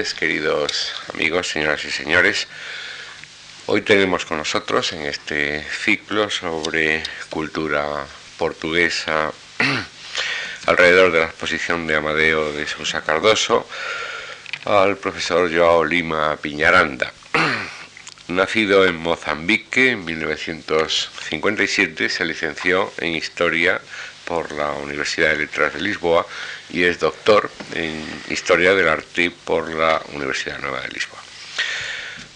queridos amigos, señoras y señores. Hoy tenemos con nosotros en este ciclo sobre cultura portuguesa alrededor de la exposición de Amadeo de Sousa Cardoso al profesor Joao Lima Piñaranda. Nacido en Mozambique en 1957, se licenció en Historia por la Universidad de Letras de Lisboa y es doctor en Historia del Arte por la Universidad Nueva de Lisboa.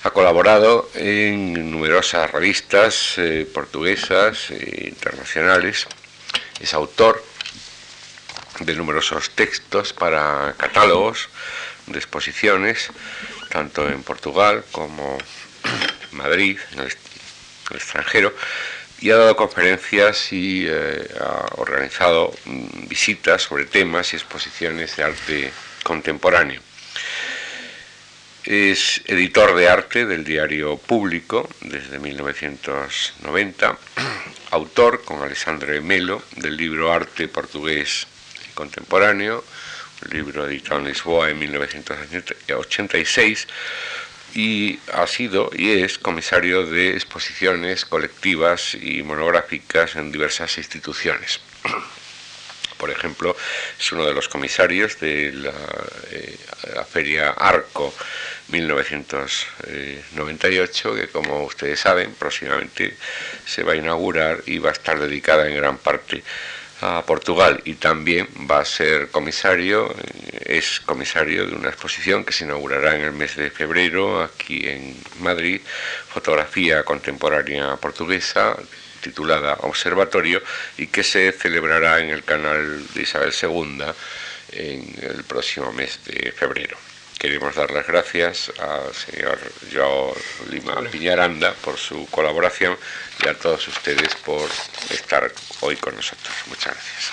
Ha colaborado en numerosas revistas eh, portuguesas e internacionales. Es autor de numerosos textos para catálogos de exposiciones, tanto en Portugal como en Madrid, en el extranjero, y ha dado conferencias y eh, ha organizado mm, visitas sobre temas y exposiciones de arte contemporáneo. Es editor de arte del diario Público desde 1990, autor con Alessandro Melo del libro Arte Portugués Contemporáneo, un libro editado en Lisboa en 1986, y ha sido y es comisario de exposiciones colectivas y monográficas en diversas instituciones. Por ejemplo, es uno de los comisarios de la, eh, Feria Arco 1998, que como ustedes saben, próximamente se va a inaugurar y va a estar dedicada en gran parte a Portugal y también va a ser comisario, eh, es comisario de una exposición que se inaugurará en el mes de febrero aquí en Madrid, fotografía contemporánea portuguesa titulada Observatorio y que se celebrará en el canal de Isabel II en el próximo mes de febrero. Queremos dar las gracias al señor Joao Lima Piñaranda por su colaboración y a todos ustedes por estar hoy con nosotros. Muchas gracias.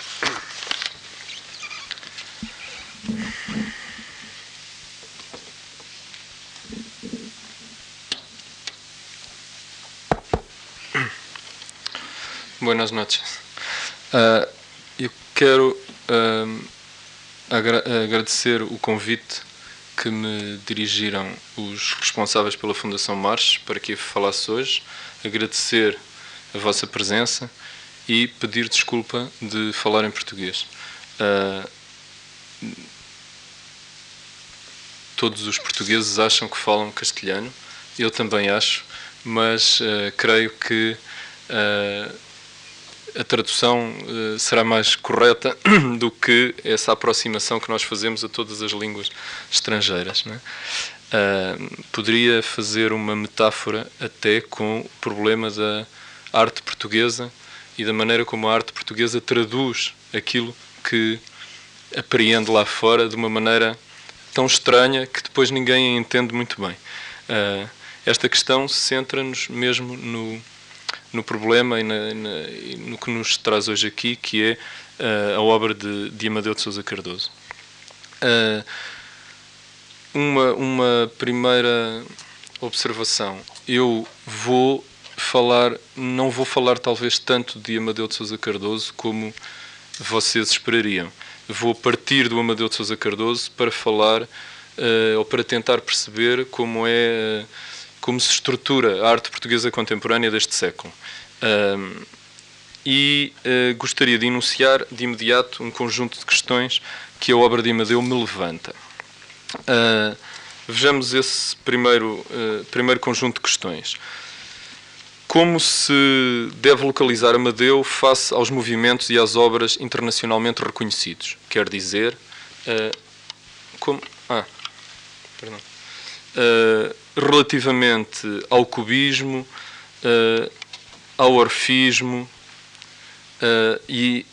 Buenas noches. Uh, eu quero uh, agra agradecer o convite que me dirigiram os responsáveis pela Fundação Marches para que falasse hoje, agradecer a vossa presença e pedir desculpa de falar em português. Uh, todos os portugueses acham que falam castelhano, eu também acho, mas uh, creio que uh, a tradução uh, será mais correta do que essa aproximação que nós fazemos a todas as línguas estrangeiras. Uh, poderia fazer uma metáfora até com o problema da arte portuguesa e da maneira como a arte portuguesa traduz aquilo que apreende lá fora de uma maneira tão estranha que depois ninguém entende muito bem. Uh, esta questão centra-nos mesmo no no problema e, na, na, e, no que nos traz hoje aqui, que é uh, a obra de, de Amadeu de Sousa Cardoso. Uh, uma, uma primeira observação. Eu vou falar, não vou falar talvez tanto de Amadeu de Sousa Cardoso como vocês esperariam. Vou partir do Amadeu de Sousa Cardoso para falar uh, ou para tentar perceber como é como se estrutura a arte portuguesa contemporânea deste século. Um, e uh, gostaria de enunciar de imediato um conjunto de questões que a obra de Amadeu me levanta. Uh, vejamos esse primeiro, uh, primeiro conjunto de questões. Como se deve localizar Amadeu face aos movimentos e às obras internacionalmente reconhecidos? Quer dizer, como. Ah, perdão uh, relativamente ao cubismo, uh, ao orfismo uh, e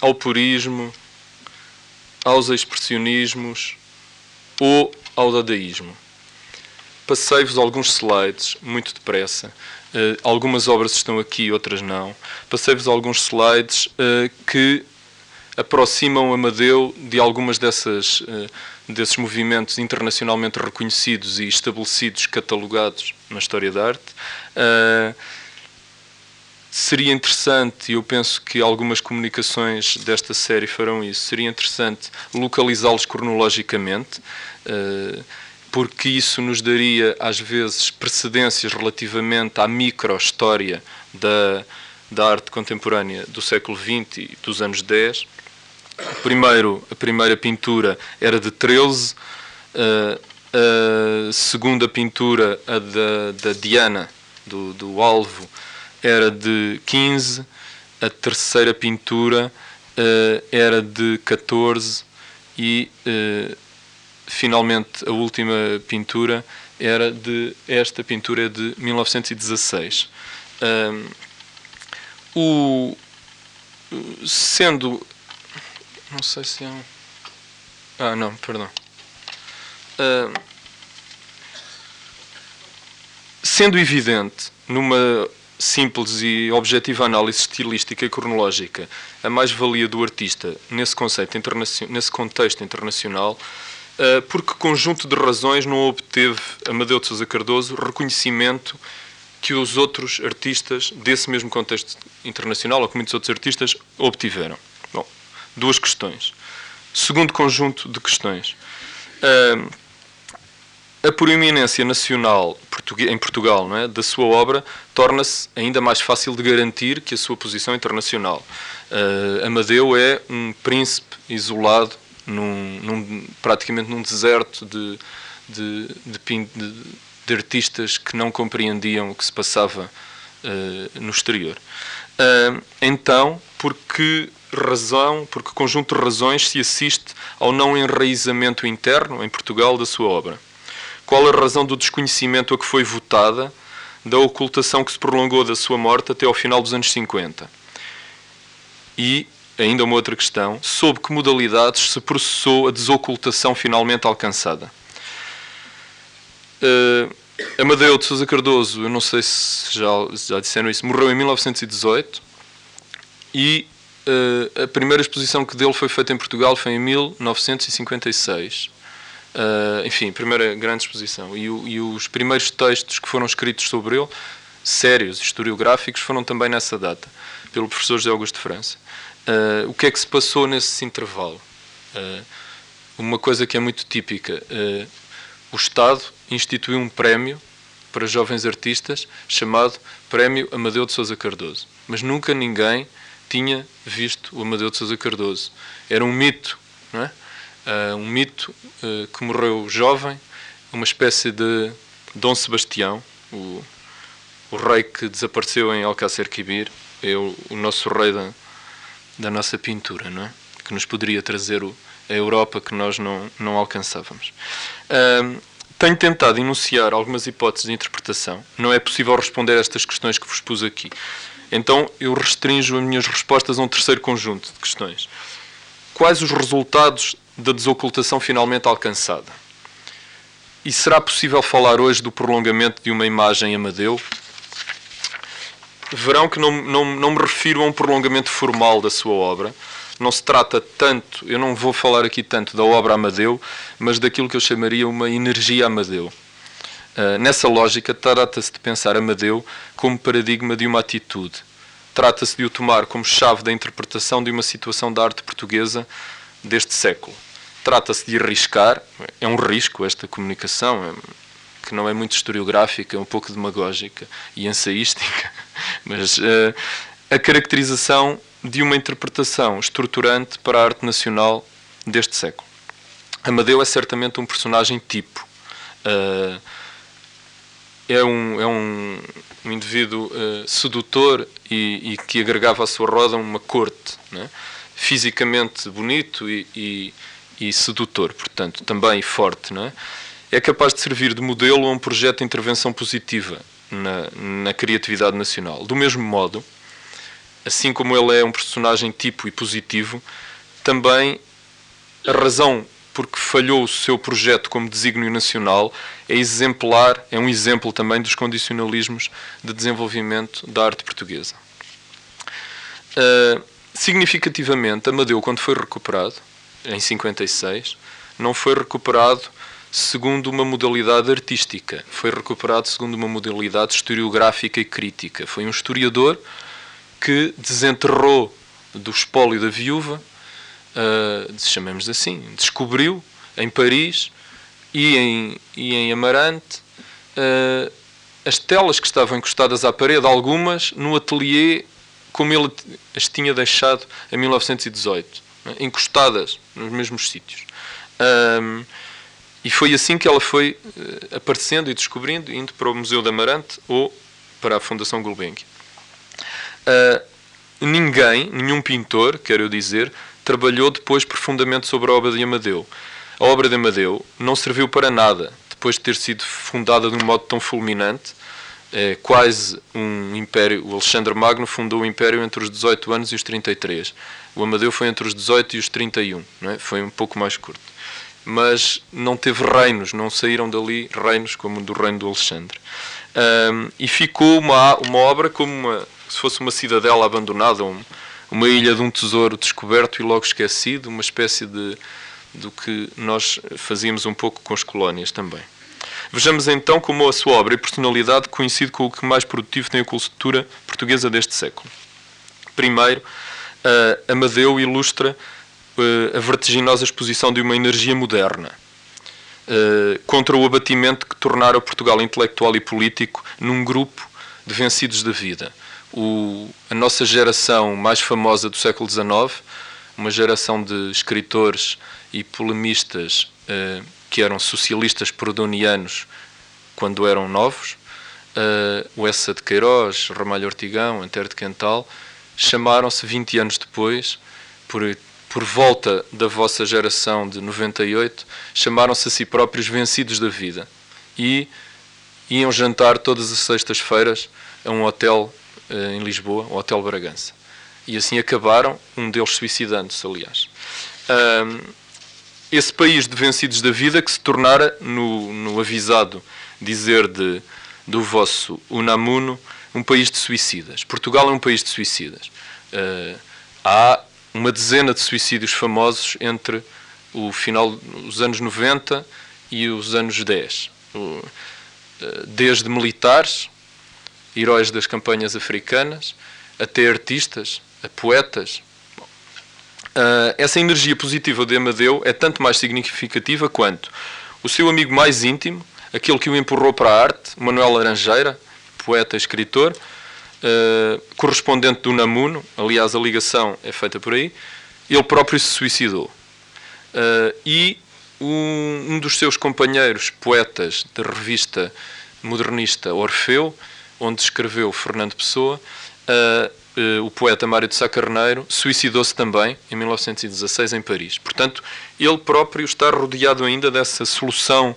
ao purismo, aos expressionismos ou ao dadaísmo. Passei-vos alguns slides muito depressa. Uh, algumas obras estão aqui, outras não. Passei-vos alguns slides que aproximam Amadeu de algumas dessas uh, desses movimentos internacionalmente reconhecidos e estabelecidos, catalogados na história da arte. Uh, seria interessante, e eu penso que algumas comunicações desta série farão isso, seria interessante localizá-los cronologicamente, uh, porque isso nos daria, às vezes, precedências relativamente à micro-história da, da arte contemporânea do século XX e dos anos 10. Primeiro, a primeira pintura era de 13, uh, a segunda pintura, a da, da Diana, do, do Alvo, era de 15, a terceira pintura uh, era de 14 e uh, finalmente a última pintura era de esta pintura é de 1916. Um, o, sendo não sei se é um, ah não, perdão. Uh, sendo evidente numa simples e objetiva análise estilística e cronológica a mais-valia do artista nesse, conceito nesse contexto internacional, uh, porque conjunto de razões não obteve Amadeu de Sousa Cardoso reconhecimento que os outros artistas desse mesmo contexto internacional, ou que muitos outros artistas, obtiveram. Duas questões. Segundo conjunto de questões. A proeminência nacional em Portugal é, da sua obra torna-se ainda mais fácil de garantir que a sua posição internacional. Uh, Amadeu é um príncipe isolado, num, num, praticamente num deserto de, de, de, de, artistas que não compreendiam o que se passava uh, no exterior. Uh, então, por que razão, por que conjunto de razões se assiste ao não enraizamento interno em Portugal da sua obra? Qual a razão do desconhecimento a que foi votada da ocultação que se prolongou da sua morte até ao final dos anos 50? E, ainda uma outra questão, sob que modalidades se processou a desocultação finalmente alcançada? Uh, Amadeu de Sousa Cardoso, eu não sei se já, já disseram isso, morreu em 1918 e uh, a primeira exposição que dele foi feita em Portugal foi em 1956. Uh, enfim, primeira grande exposição. E, e, os primeiros textos que foram escritos sobre ele, sérios, historiográficos, foram também nessa data, pelo professor José Augusto de França. Uh, o que é que se passou nesse intervalo? Uma coisa que é muito típica. o Estado instituiu um prémio para jovens artistas chamado Prémio Amadeu de Sousa Cardoso. Mas nunca ninguém tinha visto o Amadeu de Sousa Cardoso. Era um mito, não é? uh, um mito uh, que morreu jovem, uma espécie de Dom Sebastião, o, o rei que desapareceu em Alcácer Quibir, é o, o, nosso rei da, da nossa pintura, não é? que nos poderia trazer o, a Europa que nós não, não alcançávamos. Uh, tenho tentado enunciar algumas hipóteses de interpretação. Não é possível responder a estas questões que vos pus aqui. Então eu restringo as minhas respostas a um terceiro conjunto de questões. Quais os resultados da desocultação finalmente alcançada. E será possível falar hoje do prolongamento de uma imagem Amadeu? Verão que não, não, não me refiro a um prolongamento formal da sua obra. Não se trata tanto, eu não vou falar aqui tanto da obra Amadeu, mas daquilo que eu chamaria uma energia Amadeu. Uh, nessa lógica, trata-se de pensar Amadeu como paradigma de uma atitude. Trata-se de o tomar como chave da interpretação de uma situação da arte portuguesa deste século trata-se de arriscar, é um risco esta comunicação, é, que não é muito historiográfica, é um pouco demagógica e ensaística, mas uh, a caracterização de uma interpretação estruturante para a arte nacional deste século. Amadeu é certamente um personagem tipo. Uh, é um, é um, um indivíduo uh, sedutor e, e, que agregava à sua roda uma corte, né? fisicamente bonito e, e e sedutor, portanto, também forte, não é? é capaz de servir de modelo a um projeto de intervenção positiva na, na criatividade nacional. Do mesmo modo, assim como ele é um personagem tipo e positivo, também a razão porque falhou o seu projeto como desígnio nacional é exemplar, é um exemplo também dos condicionalismos de desenvolvimento da arte portuguesa. Uh, significativamente, Amadeu, quando foi recuperado, em 56, não foi recuperado segundo uma modalidade artística, foi recuperado segundo uma modalidade historiográfica e crítica. Foi um historiador que desenterrou do espólio da viúva, uh, chamemos assim, descobriu em Paris e em, e em Amarante uh, as telas que estavam encostadas à parede, algumas no atelier como ele as tinha deixado em 1918, né, encostadas nos mesmos sítios. Um, e foi assim que ela foi uh, aparecendo e descobrindo, indo para o Museu de Amarante ou para a Fundação Gulbenkian. Uh, ninguém, nenhum pintor, quero eu dizer, trabalhou depois profundamente sobre a obra de Amadeu. A obra de Amadeu não serviu para nada depois de ter sido fundada de um modo tão fulminante. É quase um império. O Alexandre Magno fundou o império entre os 18 anos e os 33. O Amadeu foi entre os 18 e os 31. Não é? Foi um pouco mais curto. Mas não teve reinos, não saíram dali reinos como do reino do Alexandre. Um, e ficou uma, uma obra como uma, se fosse uma cidadela abandonada, um, uma ilha de um tesouro descoberto e logo esquecido, uma espécie de do que nós fazíamos um pouco com as colónias também. Vejamos então como a sua obra e personalidade coincide com o que mais produtivo tem a cultura portuguesa deste século. Primeiro, uh, Amadeu ilustra uh, a vertiginosa exposição de uma energia moderna uh, contra o abatimento que tornara Portugal intelectual e político num grupo de vencidos da vida o, a nossa geração mais famosa do século XIX, uma geração de escritores e polemistas uh, que eram socialistas prodonianos quando eram novos, uh, o Essa de Queiroz, Ramalho Ortigão, Antero de Quental, chamaram-se 20 anos depois, por, por volta da vossa geração de 98, chamaram-se a si próprios vencidos da vida e iam jantar todas as sextas-feiras a um hotel em Lisboa, o Hotel Bragança. E assim acabaram, um deles suicidando-se, aliás. Esse país de vencidos da vida que se tornara, no, no avisado dizer de, do vosso Unamuno, um país de suicidas. Portugal é um país de suicidas. Uh, há uma dezena de suicídios famosos entre o final dos anos 90 e os anos 10. Uh, desde militares, heróis das campanhas africanas, até artistas, a poetas. Uh, essa energia positiva de Amadeu é tanto mais significativa quanto o seu amigo mais íntimo, aquele que o empurrou para a arte, Manuel Laranjeira, poeta e escritor, uh, correspondente do Namuno, aliás, a ligação é feita por aí, ele próprio se suicidou. Uh, e um, um dos seus companheiros poetas da revista modernista Orfeu, onde escreveu Fernando Pessoa, uh, o poeta Mário de Sá Carneiro suicidou-se também em 1916 em Paris. Portanto, ele próprio está rodeado ainda dessa solução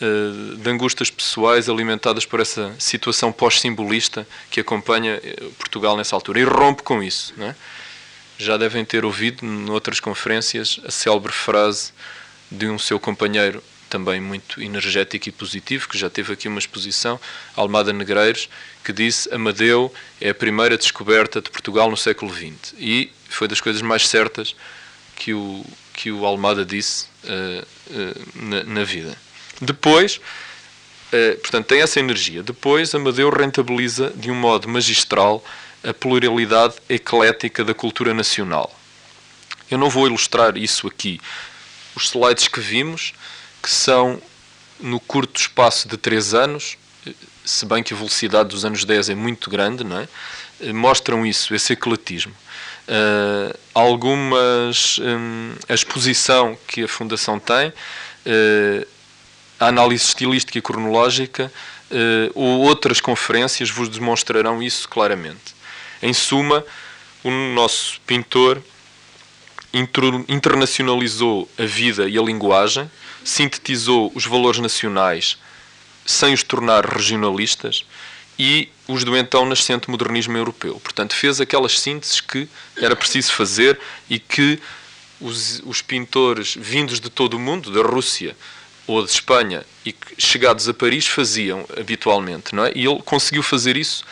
uh, de angústias pessoais alimentadas por essa situação pós-simbolista que acompanha Portugal nessa altura e rompe com isso. É? Já devem ter ouvido, noutras conferências, a célebre frase de um seu companheiro também muito energético e positivo, que já teve aqui uma exposição, Almada Negreiros, que disse Amadeu é a primeira descoberta de Portugal no século XX. E foi das coisas mais certas que o, que o Almada disse uh, uh, na, na, vida. Depois, uh, portanto, tem essa energia. Depois, Amadeu rentabiliza de um modo magistral a pluralidade eclética da cultura nacional. Eu não vou ilustrar isso aqui. Os slides que vimos que são, no curto espaço de 3 anos, se bem que a velocidade dos anos 10 é muito grande, não é? Eh, mostram isso, esse ecletismo. Uh, algumas. Um, a exposição que a Fundação tem, uh, a análise estilística e cronológica, uh, ou outras conferências vos demonstrarão isso claramente. Em suma, o nosso pintor internacionalizou a vida e a linguagem, sintetizou os valores nacionais sem os tornar regionalistas e os do então nascente modernismo europeu. Portanto, fez aquelas sínteses que era preciso fazer e que os, os pintores vindos de todo o mundo, da Rússia ou de Espanha, e chegados a Paris faziam habitualmente, não é? E ele conseguiu fazer isso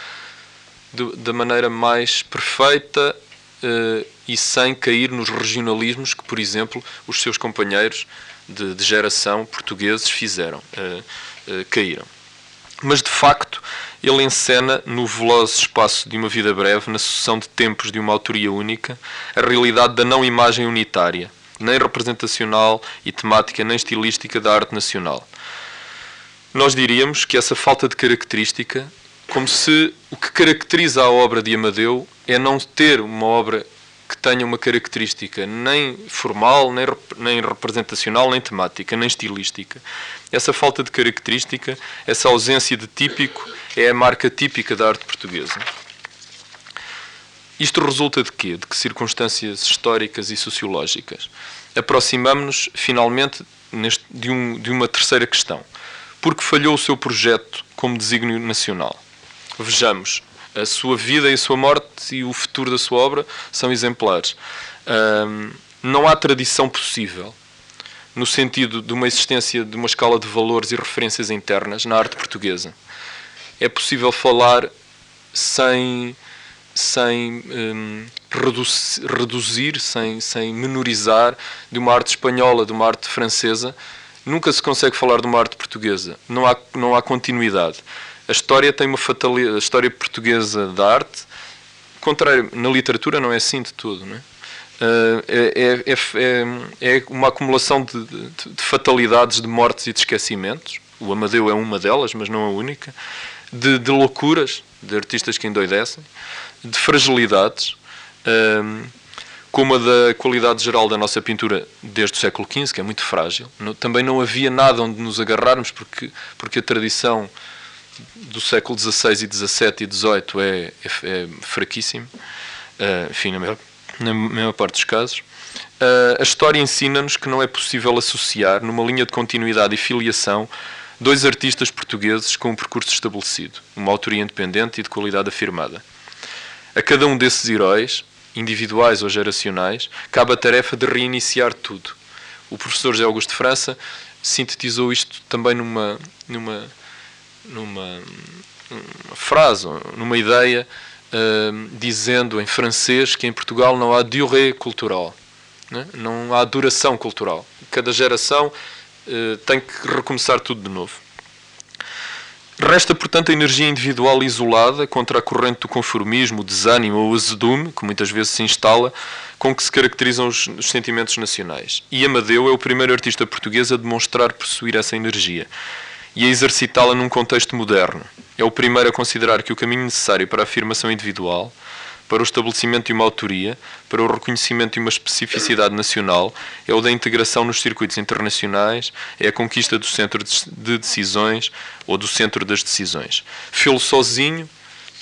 da maneira mais perfeita uh, e sem cair nos regionalismos que, por exemplo, os seus companheiros de, de geração portugueses fizeram, uh, uh, caíram. Mas, de, facto, ele encena no veloz espaço de uma vida breve, na sucessão de tempos de uma autoria única, a realidade da não imagem unitária, nem representacional e temática, nem estilística da arte nacional. Nós diríamos que essa falta de característica, como se o que caracteriza a obra de Amadeu é não ter uma obra que tenha uma característica nem formal, nem, nem representacional, nem temática, nem estilística. Essa falta de característica, essa ausência de típico, é a marca típica da arte portuguesa. Isto resulta de quê? De que circunstâncias históricas e sociológicas? Aproximamos-nos, finalmente, neste, de, um, de uma terceira questão. Porque falhou o seu projeto como desígnio nacional? Vejamos, a sua vida e a sua morte e o futuro da sua obra são exemplares. Um, não há tradição possível no sentido de uma existência de uma escala de valores e referências internas na arte portuguesa. É possível falar sem sem um, reduzir, sem, sem menorizar de uma arte espanhola, de uma arte francesa. Nunca se consegue falar de uma arte portuguesa. Não há, não há continuidade. A história tem uma fatalidade. A história portuguesa da arte, contrário, na literatura não é assim de tudo, não é? Uh, é, é, é, é, uma acumulação de, de, de, fatalidades, de mortes e de esquecimentos. O Amadeu é uma delas, mas não a única. De, de loucuras, de artistas que endoidecem, de fragilidades, uh, como a da qualidade geral da nossa pintura desde o século XV, que é muito frágil. também não havia nada onde nos agarrarmos, porque, porque a tradição do século XVI e XVII e XVIII é, é, é fraquíssimo, uh, enfim, na maior, na maior, parte dos casos. Uh, a história ensina-nos que não é possível associar, numa linha de continuidade e filiação, dois artistas portugueses com um percurso estabelecido, uma autoria independente e de qualidade afirmada. A cada um desses heróis, individuais ou geracionais, cabe a tarefa de reiniciar tudo. O professor José Augusto de França sintetizou isto também numa, numa numa, numa frase, numa ideia, uh, dizendo em francês que em Portugal não há durée cultural, né? não há duração cultural. Cada geração uh, tem que recomeçar tudo de novo. Resta, portanto, a energia individual isolada contra a corrente do conformismo, o desânimo ou o azedume, que muitas vezes se instala, com que se caracterizam os, os sentimentos nacionais. E Amadeu é o primeiro artista português a demonstrar possuir essa energia e a exercitá-la num contexto moderno. É o primeiro a considerar que o caminho necessário para a afirmação individual, para o estabelecimento de uma autoria, para o reconhecimento de uma especificidade nacional, é o da integração nos circuitos internacionais, é a conquista do centro de decisões ou do centro das decisões. Fê-lo sozinho,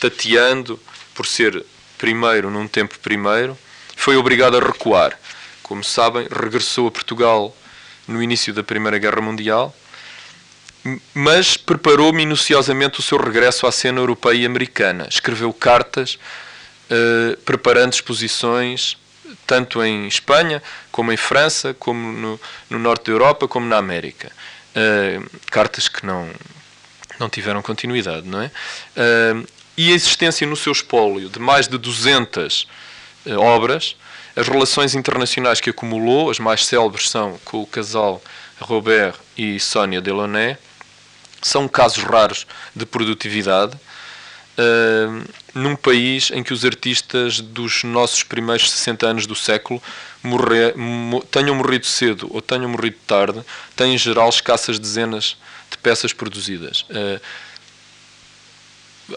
tateando, por ser primeiro num tempo primeiro, foi obrigado a recuar. Como sabem, regressou a Portugal no início da Primeira Guerra Mundial mas preparou minuciosamente o seu regresso à cena europeia e americana. Escreveu cartas, uh, preparando exposições, tanto em Espanha, como em França, como no, no norte da Europa, como na América. Uh, cartas que não, não tiveram continuidade, não é? Uh, e a existência no seu espólio de mais de 200 obras, as relações internacionais que acumulou, as mais célebres são com o casal Robert e Sónia Delaunay, são casos raros de produtividade uh, num país em que os artistas dos nossos primeiros 60 anos do século morrer, tenham morrido cedo ou tenham morrido tarde, têm em geral escassas dezenas de peças produzidas. Uh,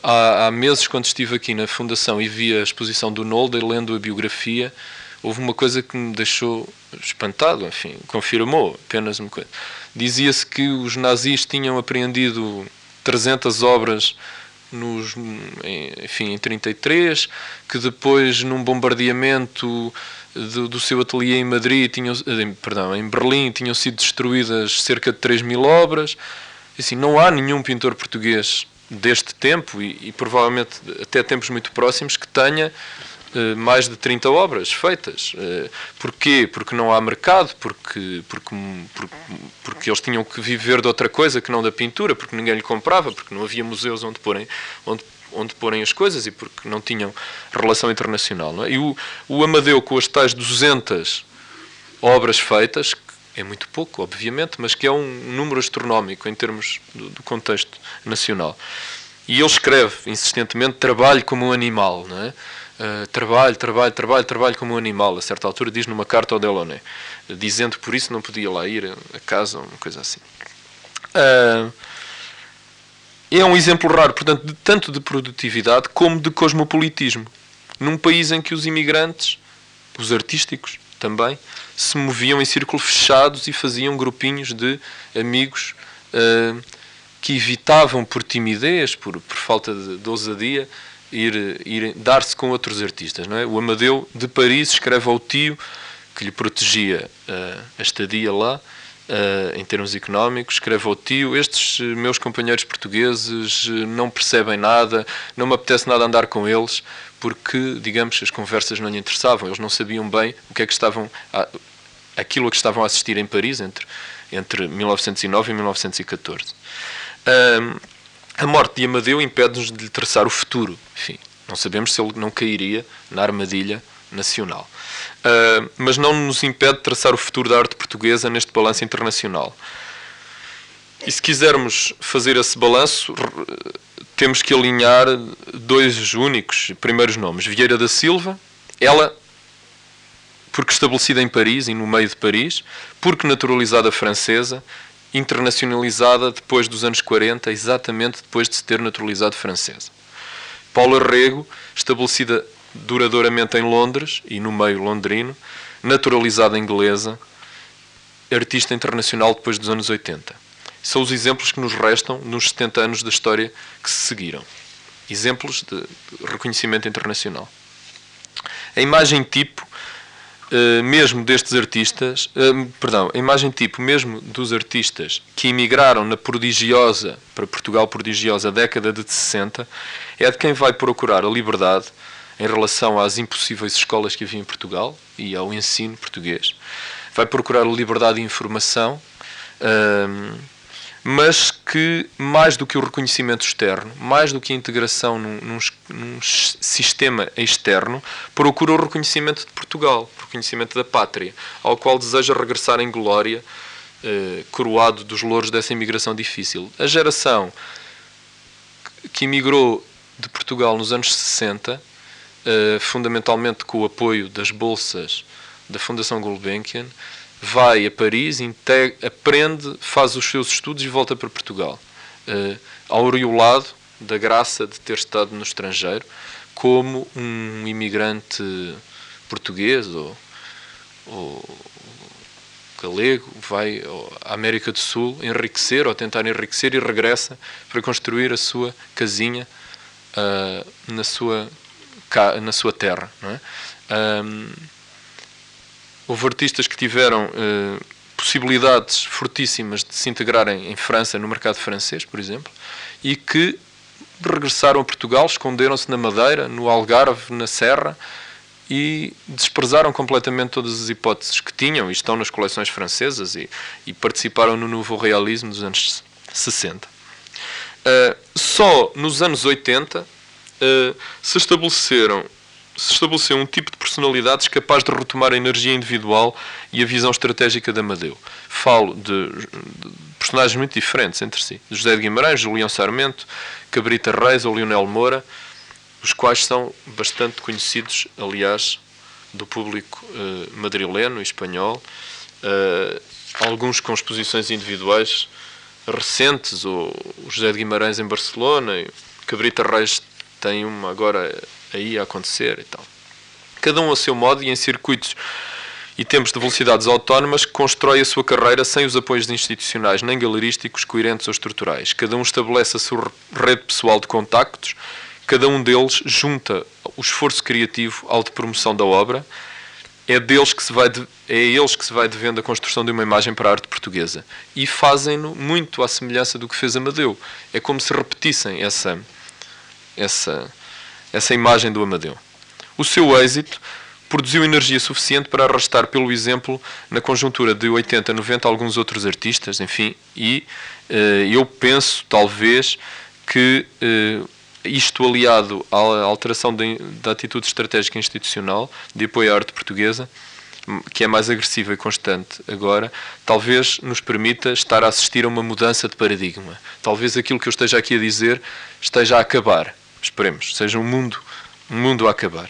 há, há, meses, quando estive aqui na Fundação e vi a exposição do Nolde, lendo a biografia, houve uma coisa que me deixou espantado, enfim, confirmou apenas uma coisa Dizia-se que os nazis tinham apreendido 300 obras nos, enfim, em 33, que depois num bombardeamento do, do seu ateliê em Madrid, tinham, perdão, em Berlim, tinham sido destruídas cerca de 3 mil obras. Assim, não há nenhum pintor português deste tempo e, e provavelmente até tempos muito próximos que tenha mais de 30 obras feitas. Uh, porquê? Porque não há mercado, porque, porque, porque, porque, eles tinham que viver de outra coisa que não da pintura, porque ninguém lhe comprava, porque não havia museus onde porem, onde, onde porem as coisas e porque não tinham relação internacional. É? E o, o Amadeu, com as tais 200 obras feitas, é muito pouco, obviamente, mas que é um número astronómico em termos do, do contexto nacional. E ele escreve insistentemente trabalho como um animal, não é? Uh, trabalho, trabalho, trabalho, trabalho como um animal. A certa altura diz numa carta ao Delaunay, dizendo que por isso não podia lá ir a casa, uma coisa assim. Uh, é um exemplo raro, portanto, de, tanto de produtividade como de cosmopolitismo. Num país em que os imigrantes, os artísticos também, se moviam em círculos fechados e faziam grupinhos de amigos uh, que evitavam por timidez, por, por falta de, de ousadia, ir, ir dar-se com outros artistas. Não é? O Amadeu de Paris escreve ao tio que lhe protegia uh, a estadia lá, Uh, em termos económicos, escreve ao tio: Estes meus companheiros portugueses não percebem nada, não me apetece nada andar com eles, porque, digamos, as conversas não lhe interessavam, eles não sabiam bem o que é que estavam, a, aquilo a que estavam a assistir em Paris entre, entre 1909 e 1914. Uh, a morte de Amadeu impede-nos de lhe traçar o futuro. Enfim, não sabemos se ele não cairia na armadilha nacional. Uh, mas não nos impede de traçar o futuro da arte portuguesa neste balanço internacional. E se quisermos fazer esse balanço, temos que alinhar dois únicos primeiros nomes. Vieira da Silva, ela porque estabelecida em Paris e no meio de Paris, porque naturalizada francesa, internacionalizada depois dos anos 40, exatamente depois de se ter naturalizado francesa. Paula Rego, estabelecida duradouramente em Londres e no meio londrino, naturalizada inglesa, artista internacional depois dos anos 80. São os exemplos que nos restam nos 70 anos da história que se seguiram. Exemplos de reconhecimento internacional. A imagem tipo Uh, mesmo destes artistas, uh, perdão, a imagem tipo mesmo dos artistas que emigraram na prodigiosa, para Portugal prodigiosa, década de 60, é de quem vai procurar a liberdade em relação às impossíveis escolas que havia em Portugal e ao ensino português. Vai procurar a liberdade de informação, uh, mas que, mais do que o reconhecimento externo, mais do que a integração num, num, num sistema externo, procura o reconhecimento de Portugal, reconhecimento da pátria, ao qual deseja regressar em glória, eh, coroado dos louros dessa imigração difícil. A geração que emigrou de Portugal nos anos 60, eh, fundamentalmente com o apoio das bolsas da Fundação Gulbenkian, vai a Paris, integra, aprende, faz os seus estudos e volta para Portugal. Uh, aureolado da graça de ter estado no estrangeiro, como um imigrante português ou, ou galego vai à América do Sul enriquecer ou tentar enriquecer e regressa para construir a sua casinha uh, na, sua, na sua terra. É? Um, Houve artistas que tiveram uh, possibilidades fortíssimas de se integrarem em França, no mercado francês, por exemplo, e que regressaram a Portugal, esconderam-se na Madeira, no Algarve, na Serra e desprezaram completamente todas as hipóteses que tinham e estão nas coleções francesas e, e participaram no novo realismo dos anos 60. Uh, eh, só nos anos 80 uh, eh, se estabeleceram se estabeleceu um tipo de personalidades capaz de retomar a energia individual e a visão estratégica da Amadeu. Falo de, de personagens muito diferentes entre si. José de Guimarães, Julião Sarmento, Cabrita Reis ou Lionel Moura, os quais são bastante conhecidos, aliás, do público uh, madrileno e espanhol. Uh, alguns com exposições individuais recentes, o José de Guimarães em Barcelona, Cabrita Reis tem uma agora aí a acontecer e tal. Cada um a seu modo e em circuitos e tempos de velocidades autónomas constrói a sua carreira sem os apoios institucionais nem galerísticos, coerentes ou estruturais. Cada um estabelece a sua rede pessoal de contactos, cada um deles junta o esforço criativo ao de promoção da obra. É, deles que se vai de, é a eles que se vai devendo a construção de uma imagem para a arte portuguesa. E fazem-no muito à semelhança do que fez Amadeu. É como se repetissem essa, essa, essa imagem do Amadeu. O seu êxito produziu energia suficiente para arrastar pelo exemplo na conjuntura de 80, 90 alguns outros artistas, enfim, e uh, eu penso talvez que uh, isto aliado à alteração da atitude estratégica institucional de apoio à arte portuguesa que é mais agressiva e constante agora, talvez nos permita estar a assistir a uma mudança de paradigma. Talvez aquilo que eu esteja aqui a dizer esteja a acabar. Esperemos, seja um mundo, um mundo a acabar.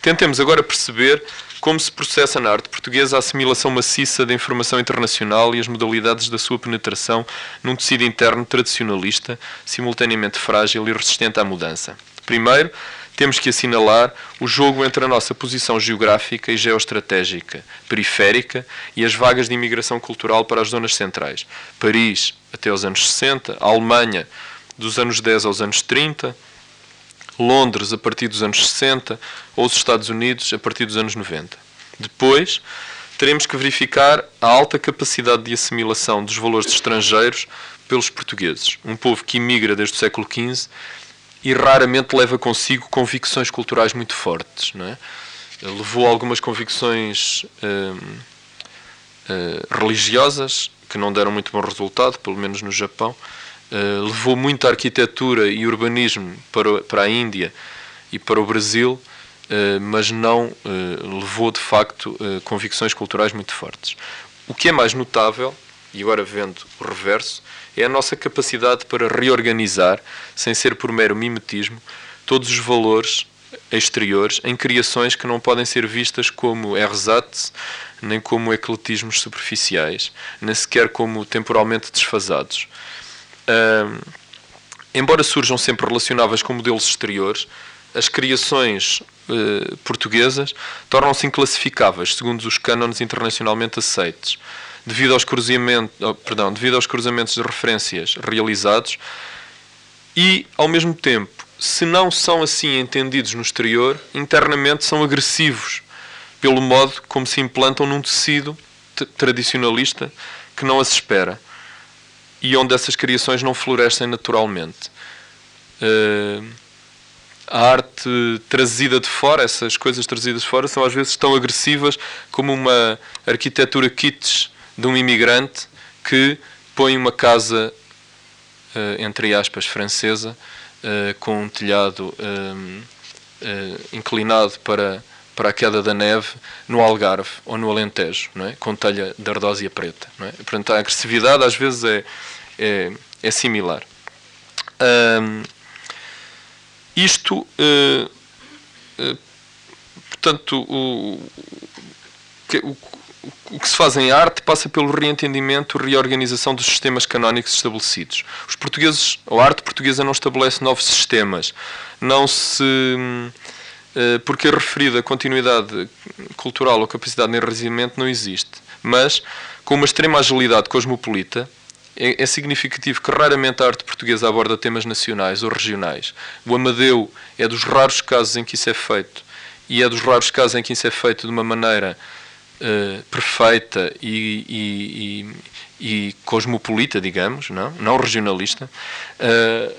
Tentemos agora perceber como se processa na arte portuguesa a assimilação maciça da informação internacional e as modalidades da sua penetração num tecido interno tradicionalista, simultaneamente frágil e resistente à mudança. Primeiro, temos que assinalar o jogo entre a nossa posição geográfica e geoestratégica, periférica e as vagas de imigração cultural para as zonas centrais. Paris, até os anos 60, a Alemanha, dos anos 10 aos anos 30, Londres a partir dos anos 60 ou os Estados Unidos a partir dos anos 90. Depois, teremos que verificar a alta capacidade de assimilação dos valores estrangeiros pelos portugueses, um povo que imigra desde o século XV e raramente leva consigo convicções culturais muito fortes. Não é? Levou algumas convicções hum, hum, religiosas que não deram muito bom resultado, pelo menos no Japão, Uh, levou muita arquitetura e urbanismo para, para a Índia e para o Brasil, uh, mas não uh, levou de facto convicções culturais muito fortes. O que é mais notável, e agora vendo o reverso, é a nossa capacidade para reorganizar, sem ser por mero mimetismo, todos os valores exteriores em criações que não podem ser vistas como ersatz, nem como ecletismos superficiais, nem sequer como temporalmente desfasados Embora surjam sempre relacionáveis com modelos exteriores, as criações uh, portuguesas tornam-se inclassificáveis segundo os cânones internacionalmente aceitos, devido aos, cruzamentos, oh, perdão, devido aos cruzamentos de referências realizados e, ao mesmo tempo, se não são assim entendidos no exterior, internamente são agressivos pelo modo como se implantam num tecido tradicionalista que não as espera e onde essas criações não florescem naturalmente. Uh, a arte trazida de fora, essas coisas trazidas de fora, são às vezes tão agressivas como uma arquitetura kitsch de um imigrante que põe uma casa, uh, entre aspas, francesa, uh, com um telhado inclinado para para a queda da neve no Algarve ou no Alentejo, não é? com telha de ardósia preta. Não é? Portanto, a agressividade às vezes é, é, é similar. Um, isto, uh, uh, portanto, o, o, o que se faz em arte passa pelo reentendimento e reorganização dos sistemas canónicos estabelecidos. Os portugueses, a arte portuguesa não estabelece novos sistemas, não se porque a referida continuidade cultural ou capacidade de enraizamento não existe. Mas, com uma extrema agilidade cosmopolita, é, é, significativo que raramente a arte portuguesa aborda temas nacionais ou regionais. O Amadeu é dos raros casos em que isso é feito, e é dos raros casos em que isso é feito de uma maneira uh, perfeita e, e, e, e, cosmopolita, digamos, não, não regionalista. Uh,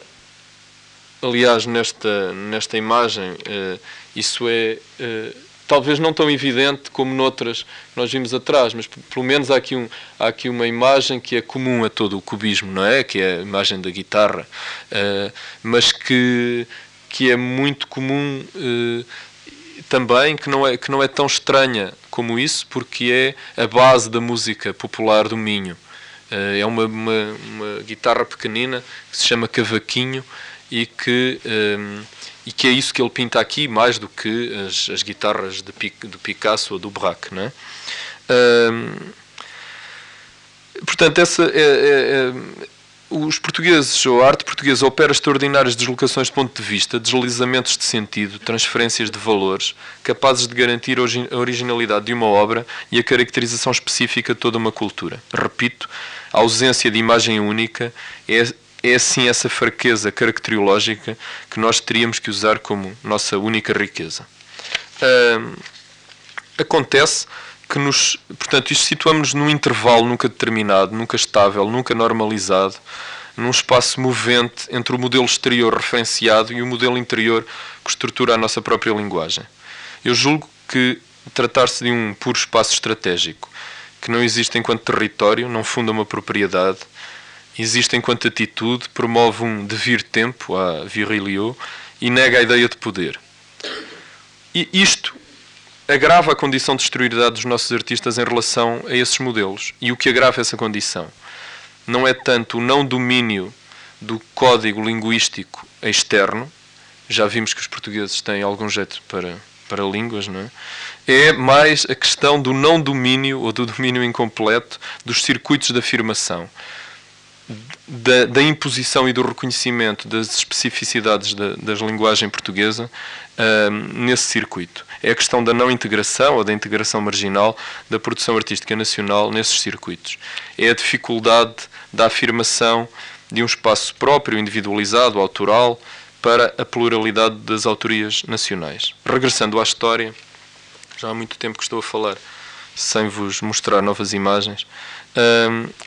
aliás, nesta, nesta imagem. Uh, isso é uh, talvez não tão evidente como noutras que nós vimos atrás, mas pelo menos há aqui, um, há aqui uma imagem que é comum a todo o cubismo, não é? Que é a imagem da guitarra, uh, mas que, que é muito comum uh, também, que não, é, que não é tão estranha como isso, porque é a base da música popular do Minho. é uma, uma, uma, guitarra pequenina que se chama cavaquinho e que e que é isso que ele pinta aqui mais do que as, as guitarras de, do Picasso ou do Braque, não é? portanto, essa é, é, é, os portugueses, ou a arte portuguesa, opera extraordinárias deslocações de ponto de vista, deslizamentos de sentido, transferências de valores, capazes de garantir a originalidade de uma obra e a caracterização específica de toda uma cultura. Repito, a ausência de imagem única é é assim essa fraqueza caracteriológica que nós teríamos que usar como nossa única riqueza. Acontece que nos, portanto, isto situamos-nos num intervalo nunca determinado, nunca estável, nunca normalizado, num espaço movente entre o modelo exterior referenciado e o modelo interior que estrutura a nossa própria linguagem. Eu julgo que tratar-se de um puro espaço estratégico, que não existe enquanto território, não funda uma propriedade, existe enquanto atitude, promove um devir tempo, a virilio, e nega a ideia de poder. E isto agrava a condição de exterioridade dos nossos artistas em relação a esses modelos. E o que agrava essa condição não é tanto o não domínio do código linguístico externo, já vimos que os portugueses têm algum jeito para, para línguas, não é? É mais a questão do não domínio ou do domínio incompleto dos circuitos de afirmação, da, da imposição e do reconhecimento das especificidades da, das linguagem portuguesa nesse circuito. É a questão da não integração ou da integração marginal da produção artística nacional nesses circuitos. É a dificuldade da afirmação de um espaço próprio, individualizado, autoral, para a pluralidade das autorias nacionais. Regressando à história, já há muito tempo que estou a falar sem vos mostrar novas imagens,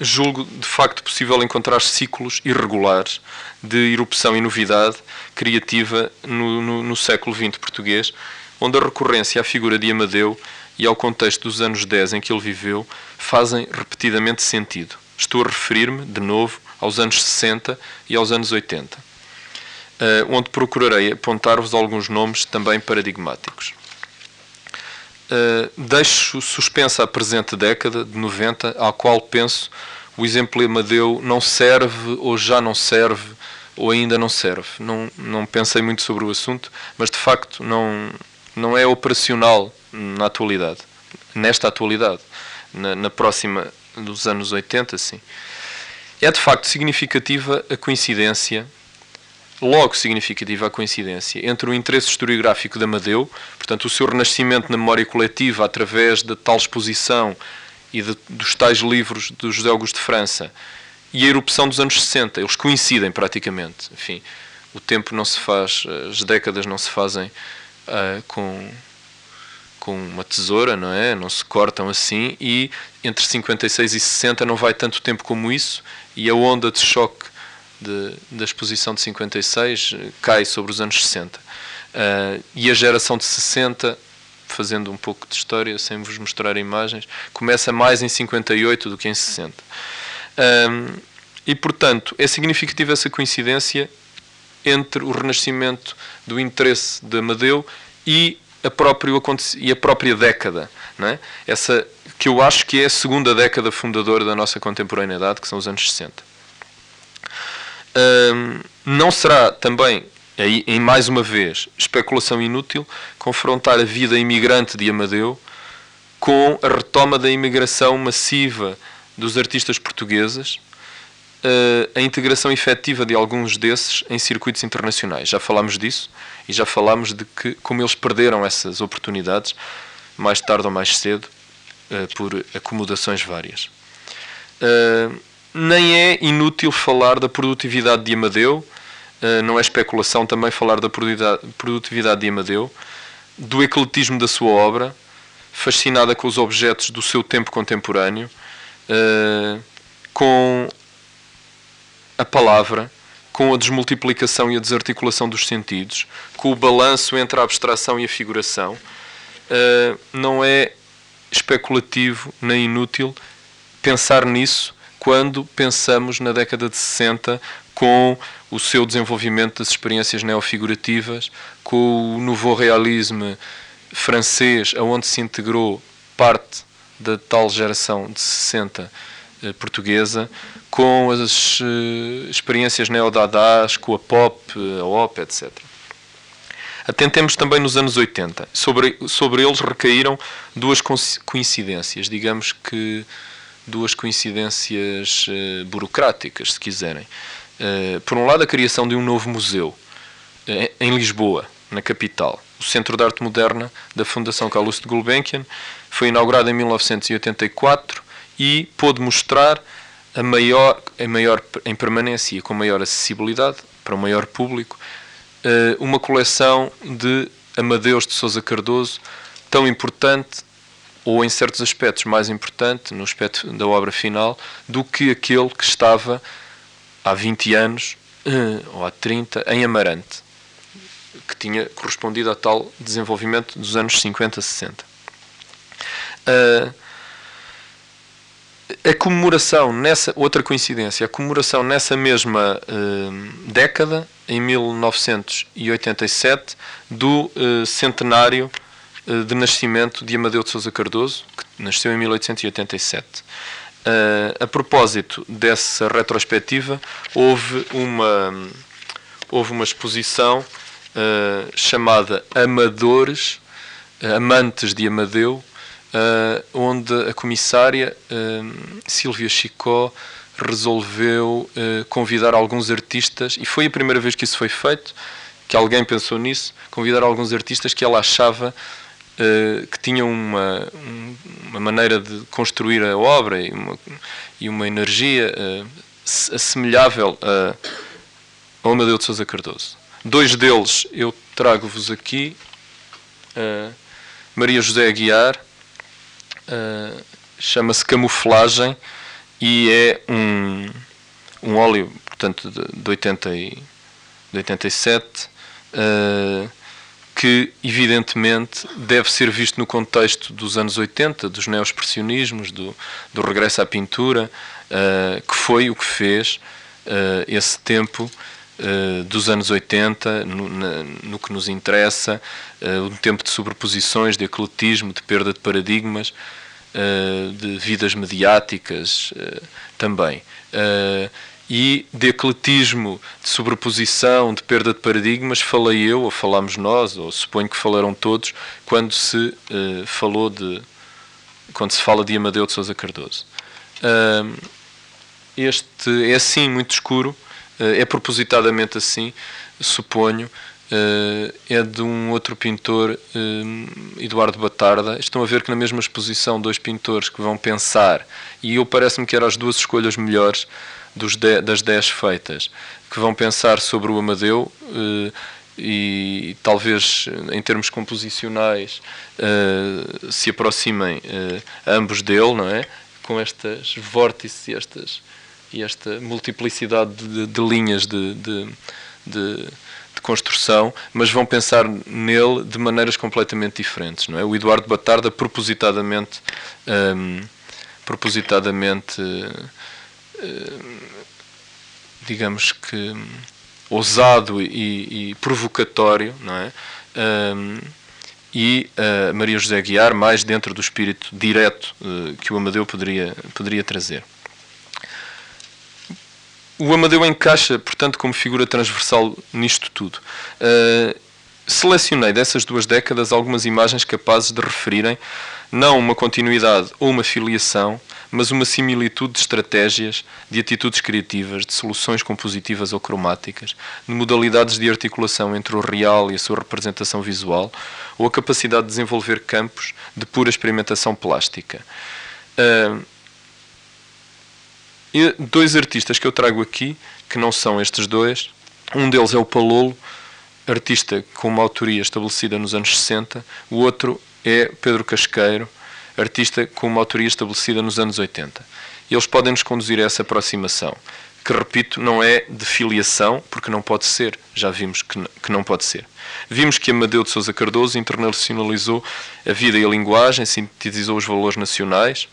julgo de facto possível encontrar ciclos irregulares de erupção e novidade criativa no, no, no século XX português, onde a recorrência à figura de Amadeu e ao contexto dos anos 10 em que ele viveu fazem repetidamente sentido. Estou a referir-me, de novo, aos anos 60 e aos anos 80, eh, onde procurarei apontar-vos alguns nomes também paradigmáticos. Eh, deixo suspensa a presente década de 90, à qual penso o exemplo Amadeu não serve ou já não serve ou ainda não serve. Não, não pensei muito sobre o assunto, mas de facto não, não é operacional na atualidade, nesta atualidade. Na, na próxima dos anos 80, sim. É de facto significativa a coincidência, logo significativa a coincidência, entre o interesse historiográfico de Amadeu, portanto, o seu renascimento na memória coletiva através da tal exposição e de, dos tais livros do José Augusto de França, e a erupção dos anos 60. Eles coincidem praticamente. Enfim, o tempo não se faz, as décadas não se fazem uh, com com uma tesoura, não é? Não se cortam assim e entre 56 e 60 não vai tanto tempo como isso e a onda de choque de, da exposição de 56 eh, cai sobre os anos 60. Uh, eh, e a geração de 60, fazendo um pouco de história, sem vos mostrar imagens, começa mais em 58 do que em 60. Um, e, portanto, é significativa essa coincidência entre o renascimento do interesse de Amadeu e a, próprio, e a própria década. Não é? Essa que eu acho que é a segunda década fundadora da nossa contemporaneidade, que são os anos 60. Não será também, em mais uma vez, especulação inútil, confrontar a vida imigrante de Amadeu com a retoma da imigração massiva dos artistas portugueses, uh, a integração efetiva de alguns desses em circuitos internacionais. Já falámos disso e já falámos de que como eles perderam essas oportunidades mais tarde ou mais cedo uh, por acomodações várias. Nem é inútil falar da produtividade de Amadeu, não é especulação também falar da produtividade de Amadeu, do ecletismo da sua obra, fascinada com os objetos do seu tempo contemporâneo, com a palavra com a desmultiplicação e a desarticulação dos sentidos, com o balanço entre a abstração e a figuração, uh, não é especulativo nem inútil pensar nisso quando pensamos na década de 60 com o seu desenvolvimento das experiências neofigurativas, com o nouveau realisme francês, aonde se integrou parte da tal geração de 60 eh, portuguesa, com as uh, experiências neodadás, com a pop, a op, etc. Atentemos também nos anos 80. Sobre, sobre eles recaíram duas coincidências, digamos que duas coincidências uh, burocráticas, se quiserem. Uh, por um lado, a criação de um novo museu em Lisboa, na capital. O Centro de Arte Moderna da Fundação Carlos de Gulbenkian foi inaugurado em 1984 e pôde mostrar a maior, a maior em permanência e com maior acessibilidade para o maior público, eh, uma coleção de Amadeus de Sousa Cardoso tão importante ou em certos aspectos mais importante no aspecto da obra final do que aquele que estava há 20 anos eh, ou há 30 em Amarante que tinha correspondido a tal desenvolvimento dos anos 50, 60. Uh, a comemoração nessa outra coincidência, a comemoração nessa mesma uh, década, em 1987, do centenário de nascimento de Amadeu de Sousa Cardoso, que nasceu em 1887. Uh, a propósito dessa retrospectiva, houve uma, houve uma exposição uh, chamada Amadores, Amantes de Amadeu, onde a comissária Silvia Chicó resolveu convidar alguns artistas, e foi a primeira vez que isso foi feito, que alguém pensou nisso, convidar alguns artistas que ela achava uh, que tinham uma, uma maneira de construir a obra e uma, e uma energia uh, assemelhável a, ao Amadeu de Sousa Cardoso. Dois deles eu trago-vos aqui. Uh, Maria José Aguiar, chama-se Camuflagem e é um, um óleo, portanto, de, de, 80 e, de 87, uh, que evidentemente deve ser visto no contexto dos anos 80, dos neoexpressionismos, do, do regresso à pintura, uh, que foi o que fez uh, esse tempo dos anos 80, no, na, no, que nos interessa, um tempo de sobreposições, de ecletismo, de perda de paradigmas, de vidas mediáticas também e de ecletismo, de sobreposição, de perda de paradigmas, falei eu, ou falamos nós, ou suponho que falaram todos, quando se uh, falou de. quando se fala de Amadeu de Souza Cardoso. Uh, este é assim muito escuro, uh, é propositadamente assim, suponho. é de um outro pintor, Eduardo Batarda. Estão a ver que na mesma exposição, dois pintores que vão pensar, e eu parece-me que eram as duas escolhas melhores dos de, das 10 feitas, que vão pensar sobre o Amadeu eh, e talvez em termos composicionais eh, se aproximem eh, ambos dele, não é? Com estas vórtices e, estas, e esta multiplicidade de, de linhas de, de, de construção, mas vão pensar nele de maneiras completamente diferentes. Não é? O Eduardo Batarda propositadamente, um, propositadamente uh, digamos que ousado e, e provocatório, não é? Um, e uh, Maria José Guiar mais dentro do espírito direto uh, que o Amadeu poderia, poderia trazer. O Amadeu encaixa, portanto, como figura transversal nisto tudo. Uh, selecionei dessas duas décadas algumas imagens capazes de referirem não uma continuidade ou uma filiação, mas uma similitude de estratégias, de atitudes criativas, de soluções compositivas ou cromáticas, de modalidades de articulação entre o real e a sua representação visual, ou a capacidade de desenvolver campos de pura experimentação plástica. Uh, dois artistas que eu trago aqui, que não são estes dois, um deles é o Palolo, artista com uma autoria estabelecida nos anos 60, o outro é Pedro Casqueiro, artista com uma autoria estabelecida nos anos 80. Eles podem nos conduzir a essa aproximação, que, repito, não é de filiação, porque não pode ser. Já vimos que, que não pode ser. Vimos que Amadeu de Sousa Cardoso internacionalizou a vida e a linguagem, sintetizou os valores nacionais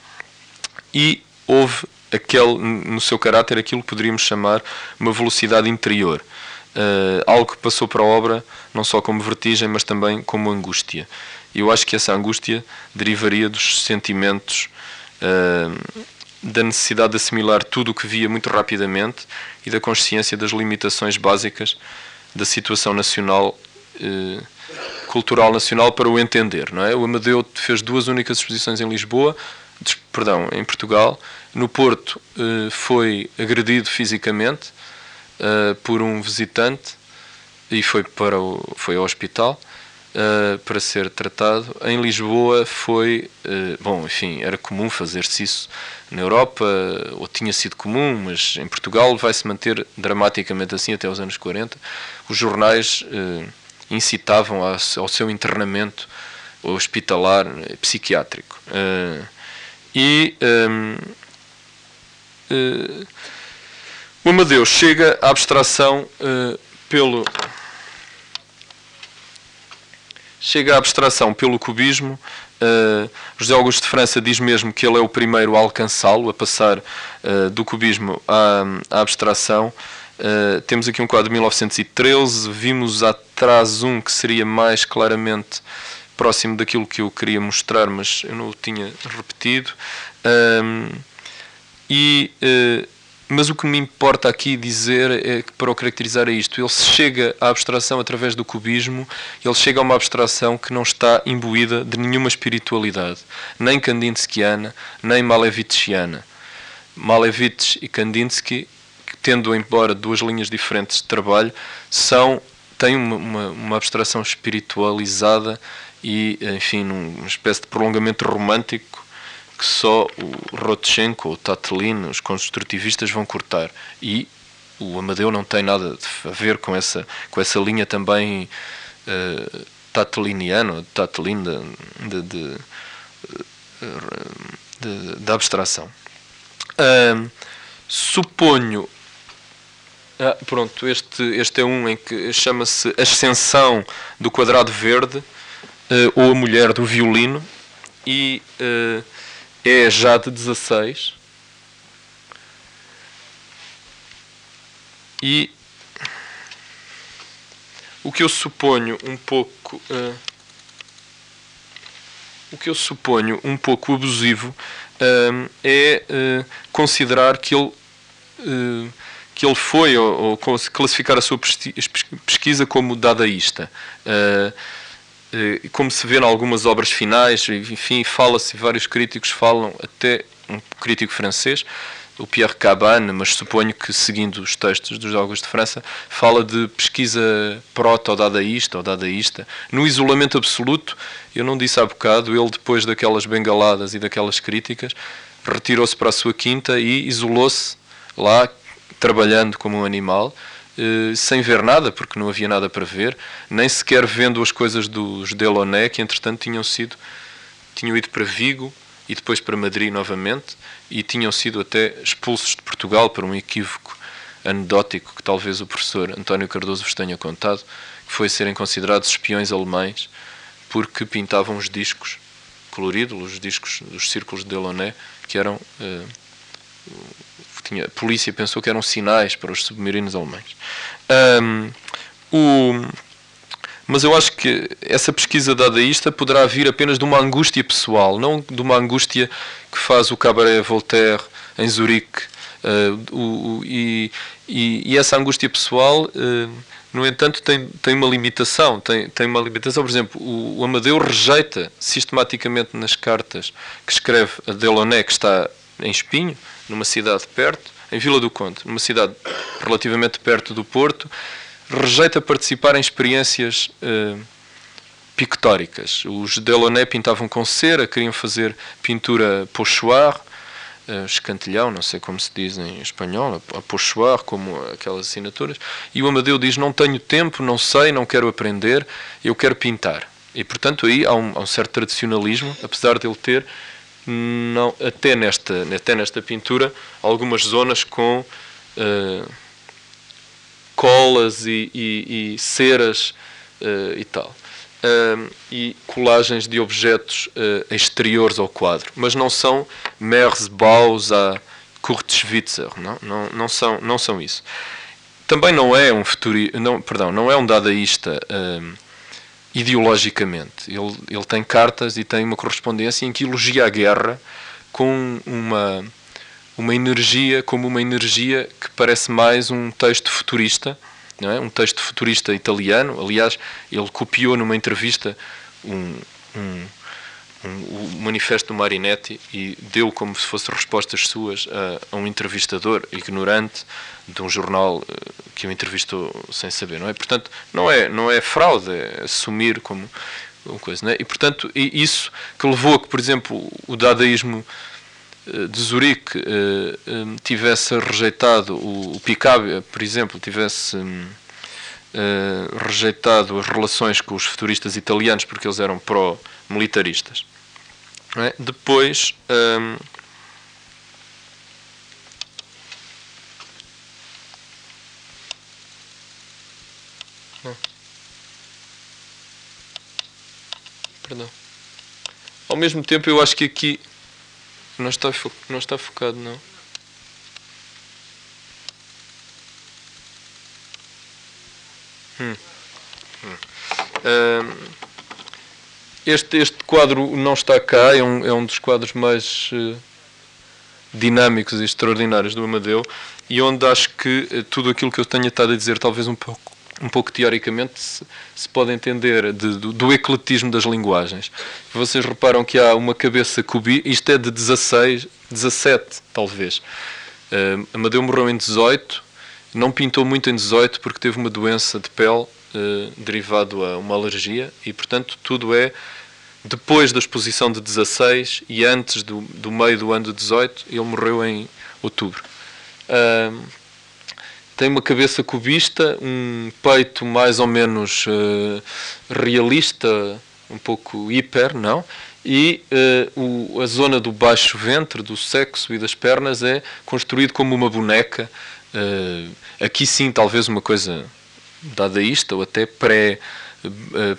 e houve aquele, no seu caráter aquilo que poderíamos chamar uma velocidade interior. Uh, algo que passou para a obra não só como vertigem, mas também como angústia. E eu acho que essa angústia derivaria dos sentimentos uh, da necessidade de assimilar tudo o que via muito rapidamente e da consciência das limitações básicas da situação nacional, uh, cultural nacional para o entender. Não é? O Amadeu fez duas únicas exposições em Lisboa, perdão, em Portugal. No Porto uh, foi agredido fisicamente por um visitante e foi para o, foi ao hospital uh, para ser tratado. Em Lisboa foi, uh, bom, enfim, era comum fazer-se isso na Europa, ou tinha sido comum, mas em Portugal vai-se manter dramaticamente assim até os anos 40. Os jornais uh, incitavam ao, seu internamento hospitalar psiquiátrico. e um, o Amadeus chega à abstração pelo chega à abstração pelo cubismo. Uh, José Augusto de França diz mesmo que ele é o primeiro a alcançá-lo, a passar uh, do cubismo à, à abstração. Uh, temos aqui um quadro de 1913, vimos atrás um que seria mais claramente próximo daquilo que eu queria mostrar, mas eu não o tinha repetido. Um, e, mas o que me importa aqui dizer é que, para o caracterizar é isto: ele chega à abstração através do cubismo, ele chega a uma abstração que não está imbuída de nenhuma espiritualidade, nem kandinskiana, nem malevitschiana. Malevich e Kandinsky, tendo embora duas linhas diferentes de trabalho, são têm uma, uma, uma abstração espiritualizada e, enfim, uma espécie de prolongamento romântico que só o Rotchenko, o Tatlin, os construtivistas vão cortar. E o Amadeu não tem nada a ver com essa, com essa linha também uh, tatliniana, tatlin de, de, de, de, de abstração. Uh, suponho. Ah, pronto, este, este é um em que chama-se Ascensão do Quadrado Verde, uh, ou A Mulher do Violino, e uh, é já de 16. E o que eu suponho um pouco. Uh, o que eu suponho um pouco abusivo uh, é uh, considerar que ele, que ele foi, ou, ou, classificar a sua pesquisa como dadaísta. Eh, como se vê em algumas obras finais, enfim, fala-se, vários críticos falam, até um crítico francês, o Pierre Cabane, mas suponho que seguindo os textos dos Jogos de França, fala de pesquisa proto-dadaísta ou dadaísta. No isolamento absoluto, eu não disse há bocado, ele depois daquelas bengaladas e daquelas críticas, retirou-se para a sua quinta e isolou-se lá, trabalhando como um animal, eh, sem ver nada, porque não havia nada para ver, nem sequer vendo as coisas dos Delaunay, que entretanto tinham sido tinham ido para Vigo e depois para Madrid novamente e tinham sido até expulsos de Portugal por um equívoco anedótico que talvez o professor António Cardoso vos tenha contado, que foi serem considerados espiões alemães porque pintavam os discos coloridos, os discos dos círculos de Delaunay, que eram uh, tinha, a polícia pensou que eram sinais para os submarinos alemães. Um, o, mas eu acho que essa pesquisa dadaísta poderá vir apenas de uma angústia pessoal, não de uma angústia que faz o Cabaret Voltaire em Zurique. Uh, o, o, e, e, essa angústia pessoal, uh, no entanto, tem, tem uma limitação. Tem, tem uma limitação, por exemplo, o, o Amadeu rejeita sistematicamente nas cartas que escreve a Delaunay, que está em Espinho, numa cidade perto, em Vila do Conde, numa cidade relativamente perto do Porto, rejeita participar em experiências uh, pictóricas. Os Delaunay pintavam com cera, queriam fazer pintura pochoir, uh, escantilhão, não sei como se diz em espanhol, a pochoir, como aquelas assinaturas, e o Amadeu diz, não tenho tempo, não sei, não quero aprender, eu quero pintar. E, portanto, aí há um, há um certo tradicionalismo, apesar de ele ter não, até, nesta, até nesta pintura, algumas zonas com uh, colas e, e, e ceras uh, e tal. Uh, e colagens de objetos exteriores ao quadro, mas não são Merzbaus a Kurzschwitzer, não, não, não, são, não são isso. Também não é um futuri, não, perdão, não é um dadaísta ideologicamente. Ele, ele tem cartas e tem uma correspondência em que elogia a guerra com uma, uma energia, como uma energia que parece mais um texto futurista, não é? um texto futurista italiano. Aliás, ele copiou numa entrevista um, um, um, o manifesto do Marinetti e deu como se fossem respostas suas a, a, um entrevistador ignorante de um jornal eh, que o entrevistou sem saber, não é? Portanto, não é, não é fraude, é assumir como uma coisa, não é? E, portanto, isso que levou a que, por exemplo, o dadaísmo eh, de Zurique eh, tivesse rejeitado, o, o Picabia, por exemplo, tivesse rejeitado as relações com os futuristas italianos porque eles eram pró-militaristas. É? Depois. Hum, Perdão. Ao mesmo tempo, eu acho que aqui não está, não está focado, não. Hum. Hum. Hum. Este, este quadro não está cá, é um, é um dos quadros mais uh, dinâmicos e extraordinários do Amadeu e onde acho que uh, tudo aquilo que eu tenho estado a dizer, talvez um pouco, um pouco teoricamente, se, se pode entender de, do, do, ecletismo das linguagens. Vocês reparam que há uma cabeça cubi, isto é de 16, 17 talvez. Uh, Amadeu morreu em 18, não pintou muito em 18 porque teve uma doença de pele uh, derivado a uma alergia e, portanto, tudo é depois da exposição de 16 e antes do, do meio do ano de 18. Ele morreu em outubro. Uh, tem uma cabeça cubista, um peito mais ou menos uh, realista, um pouco hiper, não? E uh, o, a zona do baixo ventre, do sexo e das pernas é construído como uma boneca. Uh, aqui sim, talvez uma coisa dadaísta ou até pré, eh,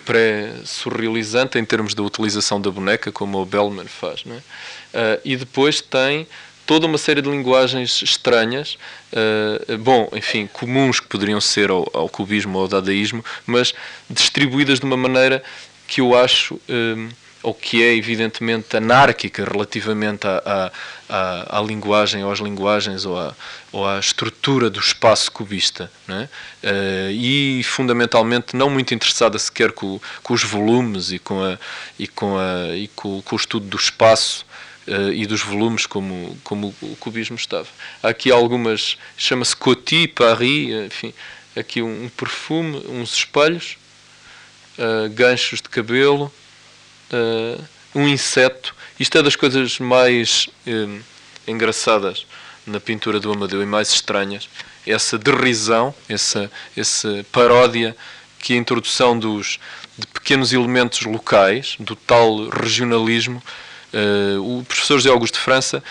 pré-surrealizante em termos da utilização da boneca, como o Bellman faz. É? Uh, e depois tem toda uma série de linguagens estranhas, uh, bom, enfim, comuns que poderiam ser ao, ao, cubismo ou ao dadaísmo, mas distribuídas de uma maneira que eu acho. Ou que é evidentemente anárquica relativamente à, à, linguagem ou às linguagens ou à, ou estrutura do espaço cubista é? uh, e fundamentalmente não muito interessada sequer com, com os volumes e com, a, e com, a, e com, com o estudo do espaço uh, e dos volumes como, como o cubismo estava. Há aqui algumas, chama-se Coty, Paris, enfim, aqui um, um perfume, uns espelhos, uh, ganchos de cabelo, uh, um inseto. Isto é das coisas mais uh, engraçadas na pintura do Amadeu e mais estranhas. Essa derrisão, essa, essa paródia que a introdução dos, de pequenos elementos locais, do tal regionalismo. Uh, o professor José Augusto de França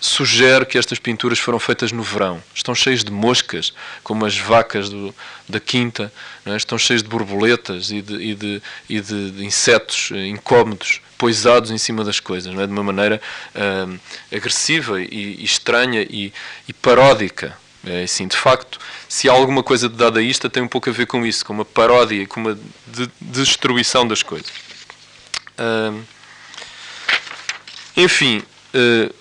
sugere que estas pinturas foram feitas no verão. Estão cheias de moscas, como as vacas do, da quinta, é? estão cheias de borboletas e de, e de, e de, insetos eh, incómodos poisados em cima das coisas, é? de uma maneira uh, agressiva e, e, estranha e, e paródica. É assim, de facto, se há alguma coisa de dadaísta, tem um pouco a ver com isso, com uma paródia, com uma de, destruição das coisas. Uh, enfim, uh,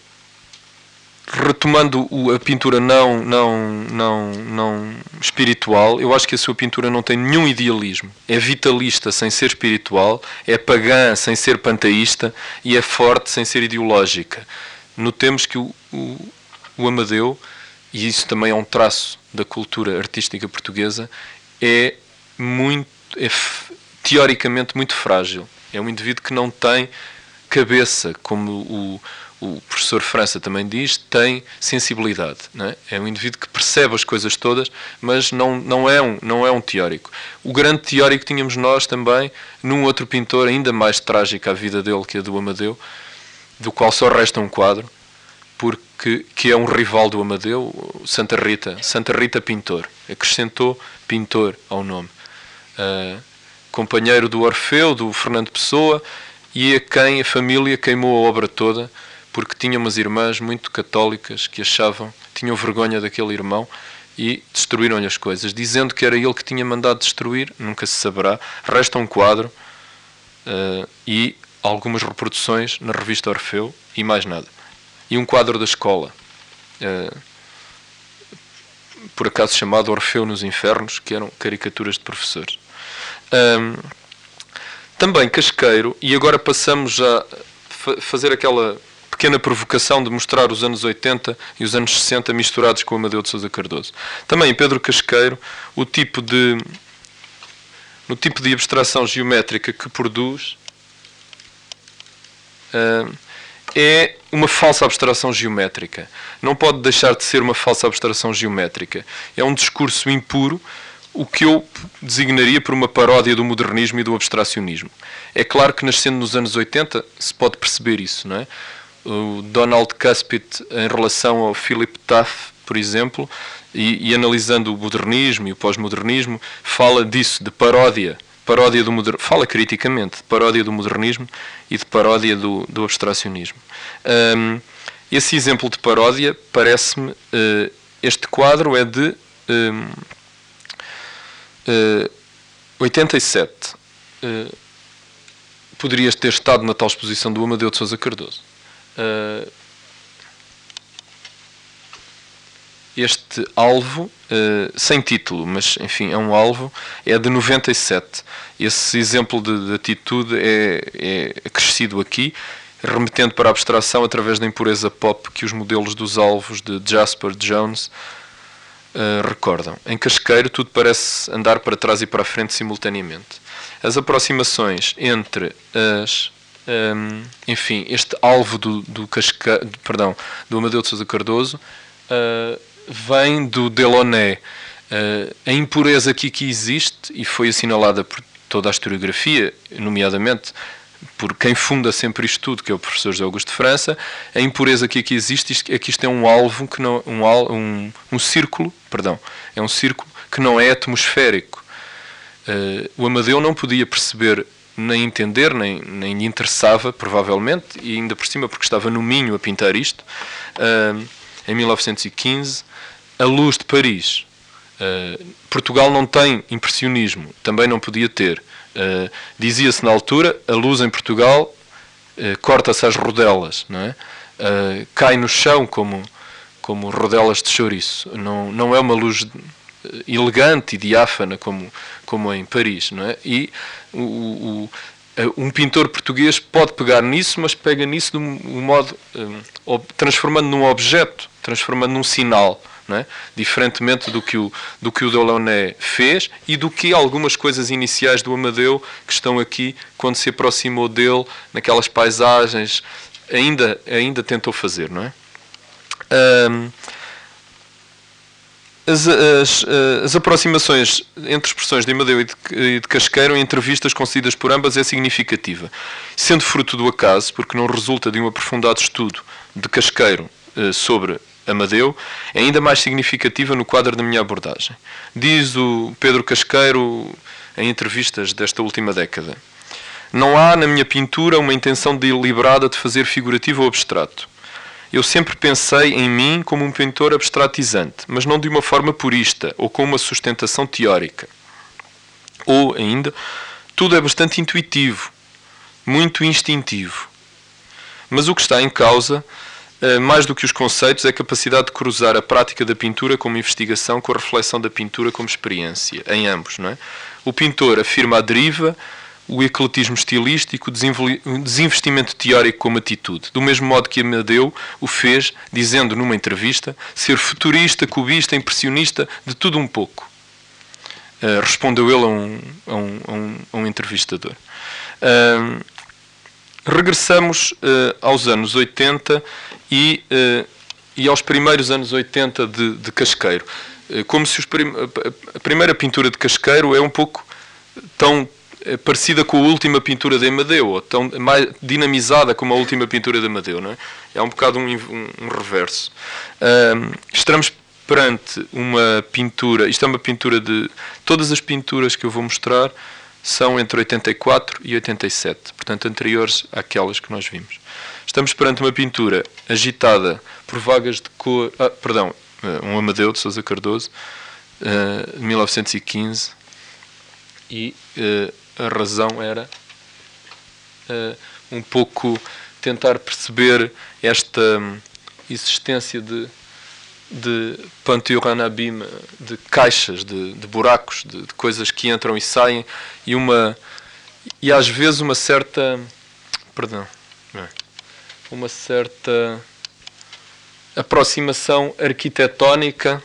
retomando a pintura não, não, não, não espiritual, eu acho que a sua pintura não tem nenhum idealismo. É vitalista sem ser espiritual, é pagã sem ser panteísta e é forte sem ser ideológica. Notemos que o, o, o Amadeu, e isso também é um traço da cultura artística portuguesa, é muito, é teoricamente muito frágil. É um indivíduo que não tem cabeça, como o o professor França também diz, tem sensibilidade. É? é? um indivíduo que percebe as coisas todas, mas não, não, é um, não é um teórico. O grande teórico tínhamos nós também num outro pintor ainda mais trágico à vida dele, que é do Amadeu, do qual só resta um quadro, porque que é um rival do Amadeu, Santa Rita, Santa Rita Pintor. Acrescentou pintor ao nome. Uh, companheiro do Orfeu, do Fernando Pessoa, e a quem a família queimou a obra toda porque tinha umas irmãs muito católicas que achavam, tinham vergonha daquele irmão e destruíram-lhe as coisas, dizendo que era ele que tinha mandado destruir, nunca se saberá. Resta um quadro uh, e algumas reproduções na revista Orfeu e mais nada. E um quadro da escola, uh, por acaso chamado Orfeu nos Infernos, que eram caricaturas de professores. Um, também Casqueiro, e agora passamos a fazer aquela pequena provocação de mostrar os anos 80 e os anos 60 misturados com o Amadeu de Sousa Cardoso. Também em Pedro Casqueiro, o tipo de no tipo de abstração geométrica que produz uh, é uma falsa abstração geométrica. Não pode deixar de ser uma falsa abstração geométrica. É um discurso impuro, o que eu designaria por uma paródia do modernismo e do abstracionismo. É claro que nascendo nos anos 80 se pode perceber isso, não é? O Donald Cuspit em relação ao Philip Taft, por exemplo, e, e analisando o modernismo e o pós-modernismo, fala disso, de paródia, paródia do moder... fala criticamente de paródia do modernismo e de paródia do, do abstracionismo. Um, esse exemplo de paródia parece-me, uh, este quadro é de um, uh, 87. Uh, poderias ter estado na tal exposição do Amadeu de Sousa Cardoso. Uh, este alvo, uh, sem título, mas enfim, é um alvo, é de 97. Esse exemplo de, de atitude é, é acrescido aqui, remetendo para a abstração através da impureza pop que os modelos dos alvos de Jasper Jones uh, recordam. Em Casqueiro, tudo parece andar para trás e para a frente simultaneamente. As aproximações entre as um, enfim, este alvo do, do, Casca, perdão, do Amadeu de Sousa Cardoso uh, vem do Delaunay. Uh, a impureza aqui que existe, e foi assinalada por toda a historiografia, nomeadamente por quem funda sempre isto tudo, que é o professor José Augusto de França, a impureza que aqui existe é que isto é um alvo, que não, um, um, um círculo, perdão, é um círculo que não é atmosférico. Uh, o Amadeu não podia perceber nem entender, nem, nem lhe interessava, provavelmente, e ainda por cima porque estava no Minho a pintar isto, uh, em 1915, a luz de Paris. Uh, Portugal não tem impressionismo, também não podia ter. Uh, Dizia-se na altura, a luz em Portugal corta-se às rodelas, não é? cai no chão como, como rodelas de chouriço. Não, não é uma luz elegante e diáfana como, como em Paris, não é? E o, o um pintor português pode pegar nisso, mas pega nisso de um modo um, transformando num objeto, transformando num sinal, é? diferentemente do que, o, do que o Delaunay fez e do que algumas coisas iniciais do Amadeu que estão aqui quando se aproximou dele naquelas paisagens ainda ainda tentou fazer, não é? Um, as, as, as, aproximações entre expressões de Amadeu e de, de Casqueiro em entrevistas concedidas por ambas é significativa, sendo fruto do acaso, porque não resulta de um aprofundado estudo de Casqueiro eh, sobre Amadeu, é ainda mais significativa no quadro da minha abordagem. Diz o Pedro Casqueiro em entrevistas desta última década: Não há na minha pintura uma intenção deliberada de fazer figurativo ou abstrato eu sempre pensei em mim como um pintor abstratizante, mas não de uma forma purista ou com uma sustentação teórica. Ou, ainda, tudo é bastante intuitivo, muito instintivo. Mas o que está em causa, eh, mais do que os conceitos, é a capacidade de cruzar a prática da pintura como investigação com a reflexão da pintura como experiência, em ambos. Não é? O pintor afirma a deriva o ecletismo estilístico, o desinvestimento teórico como atitude, do mesmo modo que Amadeu o fez, dizendo numa entrevista, ser futurista, cubista, impressionista, de tudo um pouco. Uh, respondeu ele a um, a um, a um, a um entrevistador. Uh, regressamos uh, aos anos 80 e, e aos primeiros anos 80 de, de Casqueiro. como se prim a primeira pintura de Casqueiro é um pouco tão parecida com a última pintura de Amadeu, ou tão mais dinamizada como a última pintura de Amadeu, não é? É um bocado um, um, um reverso. Um, estamos perante uma pintura, isto é uma pintura de. Todas as pinturas que eu vou mostrar são entre 84 e 87, portanto anteriores àquelas que nós vimos. Estamos perante uma pintura agitada por vagas de cor. Ah, perdão, eh, um Amadeu de Sousa Cardoso, uh, 1915, e. Uh, a razão era uh, um pouco tentar perceber esta um, existência de, de panteoranabim, de caixas, de, de buracos, de, de, coisas que entram e saem, e uma e às vezes uma certa perdão é, uma certa aproximação arquitetónica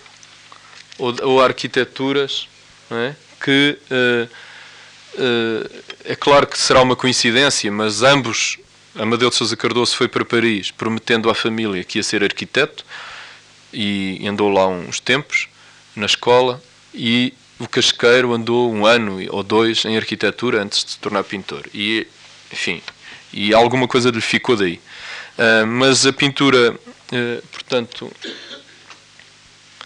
ou, ou arquiteturas é? que uh, é claro que será uma coincidência, mas ambos, Amadeu de Sousa Cardoso foi para Paris prometendo à família que ia ser arquiteto e andou lá uns tempos na escola e o Casqueiro andou um ano ou dois em arquitetura antes de se tornar pintor. E enfim e alguma coisa lhe ficou daí. Uh, mas a pintura uh, portanto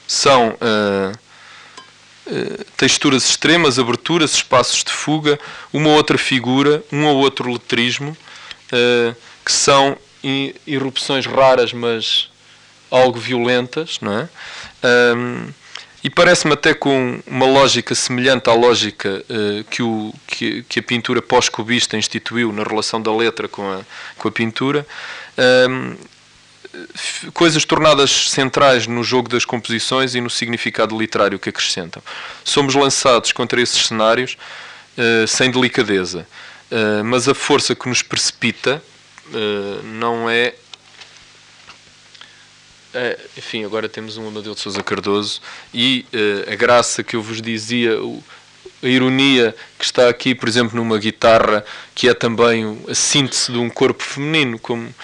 são uh, eh, texturas extremas, aberturas, espaços de fuga, uma outra figura, um ou outro letrismo, uh, que são irrupções raras, mas algo violentas, não é? E parece-me até com uma lógica semelhante à lógica uh, que, o, que, a pintura pós-cubista instituiu na relação da letra com a, com a pintura, coisas tornadas centrais no jogo das composições e no significado literário que acrescentam. Somos lançados contra esses cenários uh, sem delicadeza, mas a força que nos precipita não é é, enfim, agora temos um Amadeu de Sousa Cardoso e uh, a graça que eu vos dizia, o, a ironia que está aqui, por exemplo, numa guitarra que é também a síntese de um corpo feminino, como uh,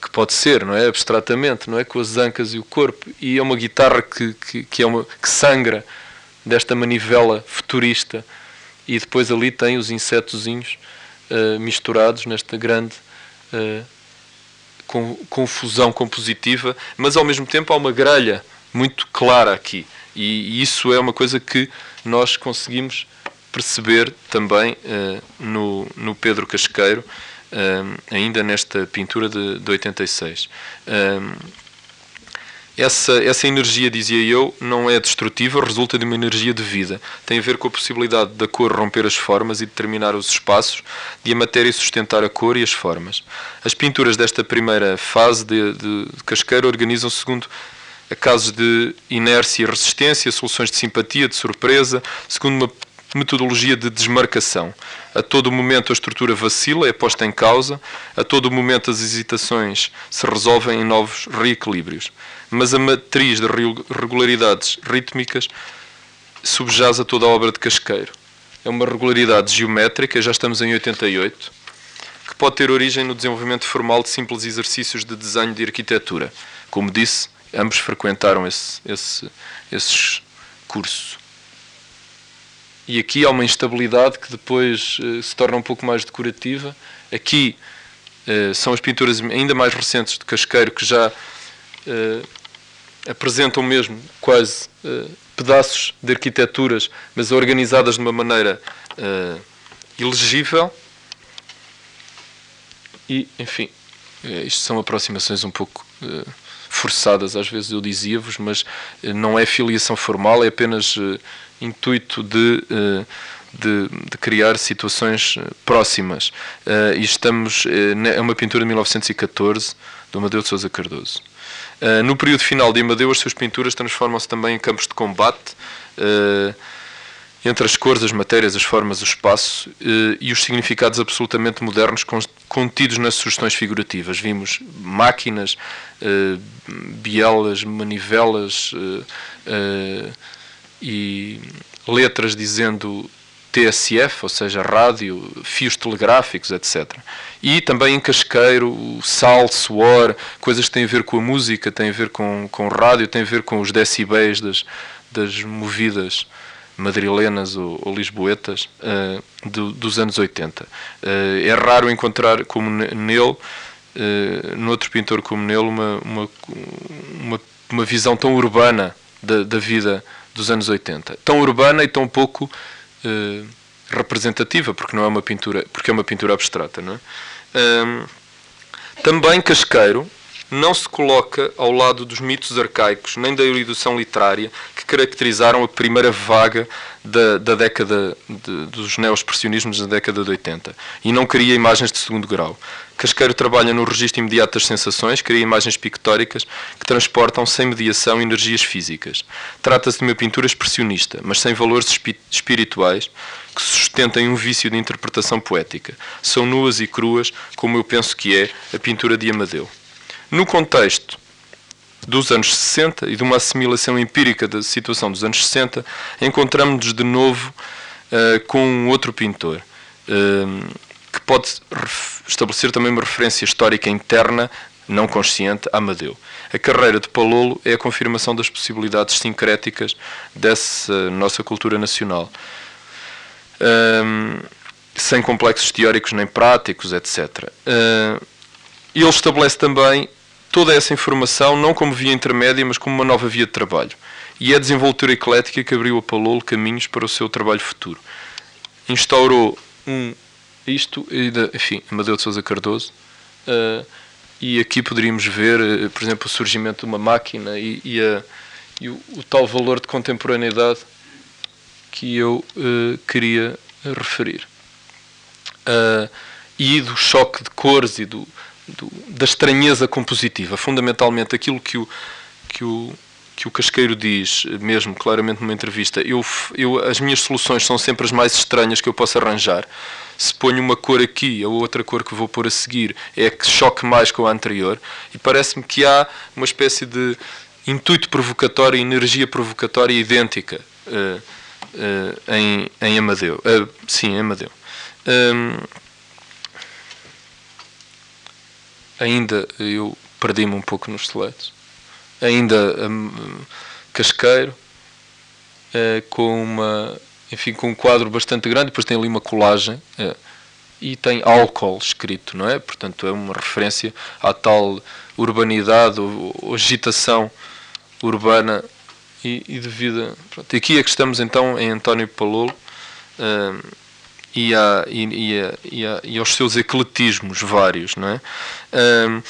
que pode ser, não é? Abstratamente, não é? Com as ancas e o corpo. E é uma guitarra que, que, que é uma, que sangra desta manivela futurista e depois ali tem os insetozinhos uh, misturados nesta grande confusão compositiva, mas ao mesmo tempo há uma grelha muito clara aqui. E, isso é uma coisa que nós conseguimos perceber também uh, no, no Pedro Casqueiro, uh, ainda nesta pintura de, de 86. Uh, essa, essa energia, dizia eu, não é destrutiva, resulta de uma energia de vida. Tem a ver com a possibilidade da cor romper as formas e determinar os espaços, de a matéria sustentar a cor e as formas. As pinturas desta primeira fase de, de, de Casqueiro organizam-se segundo casos de inércia e resistência, soluções de simpatia, de surpresa, segundo uma metodologia de desmarcação. A todo momento a estrutura vacila, é posta em causa, a todo momento as hesitações se resolvem em novos reequilíbrios mas a matriz de regularidades rítmicas subjaz a toda a obra de Casqueiro. É uma regularidade geométrica, já estamos em 88, que pode ter origem no desenvolvimento formal de simples exercícios de desenho de arquitetura. Como disse, ambos frequentaram esse, esse, esse curso. E aqui há uma instabilidade que depois uh, se torna um pouco mais decorativa. Aqui uh, são as pinturas ainda mais recentes de Casqueiro que já uh, apresentam mesmo quase uh, pedaços de arquiteturas, mas organizadas de uma maneira uh, ilegível. E, enfim, uh, isto são aproximações um pouco forçadas, às vezes eu dizia-vos, mas não é filiação formal, é apenas intuito de, de, de, criar situações próximas. e estamos, é uma pintura de 1914 do Amadeu de Sousa Cardoso. No período final de Amadeu, as suas pinturas transformam-se também em campos de combate entre as cores, as matérias, as formas, o espaço e os significados absolutamente modernos contidos nas sugestões figurativas. Vimos máquinas, bielas, manivelas e letras dizendo TSF, ou seja, rádio, fios telegráficos, etc. E também em casqueiro, sal, suor, coisas que têm a ver com a música, têm a ver com, com rádio, têm a ver com os decibéis das, das movidas madrilenas ou, ou lisboetas uh, do, dos anos 80. Uh, eh, é raro encontrar, como nele, uh, noutro pintor como nele, uma, uma, uma, uma visão tão urbana da, da vida dos anos 80. Tão urbana e tão pouco uh, representativa, porque não é uma pintura, porque é uma pintura abstrata, não é? Um, também Casqueiro não se coloca ao lado dos mitos arcaicos, nem da erudição literária que caracterizaram a primeira vaga da, da década de, dos neo-expressionismos da década de 80 e não cria imagens de segundo grau. Casqueiro trabalha no registro imediato das sensações, cria imagens pictóricas que transportam sem mediação energias físicas. Trata-se de uma pintura expressionista, mas sem valores espirituais que sustentem um vício de interpretação poética. São nuas e cruas, como eu penso que é a pintura de Amadeu. No contexto dos anos 60 e de uma assimilação empírica da situação dos anos 60, encontramos-nos de novo uh, com um outro pintor. Uh, que pode estabelecer também uma referência histórica interna, não consciente, a Amadeu. A carreira de Palolo é a confirmação das possibilidades sincréticas dessa nossa cultura nacional. Um, sem complexos teóricos nem práticos, etc. Ele estabelece também toda essa informação não como via intermédia, mas como uma nova via de trabalho. E é a desenvoltura eclética que abriu a Palolo caminhos para o seu trabalho futuro. Instaurou um isto, enfim, Amadeu de Sousa Cardoso, uh, e aqui poderíamos ver, uh, por exemplo, o surgimento de uma máquina e, e, a, e o, o tal valor de contemporaneidade que eu uh, queria referir. E do choque de cores e do, do, da estranheza compositiva. Fundamentalmente, aquilo que o, que o, que o Casqueiro diz, mesmo claramente numa entrevista, eu, eu, as minhas soluções são sempre as mais estranhas que eu posso arranjar. Se ponho uma cor aqui, a outra cor que vou pôr a seguir é que choque mais com a anterior, e parece-me que há uma espécie de intuito provocatório, energia provocatória idêntica uh, uh, em, em Amadeu. Uh, sim, em Amadeu. Um, ainda eu perdi-me um pouco nos slides. Ainda um, casqueiro, uh, com uma enfim, com um quadro bastante grande, depois tem ali uma colagem uh, e tem álcool escrito, não é? Portanto, é uma referência à tal urbanidade ou, ou agitação urbana e, e de vida. Pronto. E aqui é que estamos então em António Palolo. Uh, e, a, e, a, e, a, e, aos seus ecletismos vários. Não é? Um,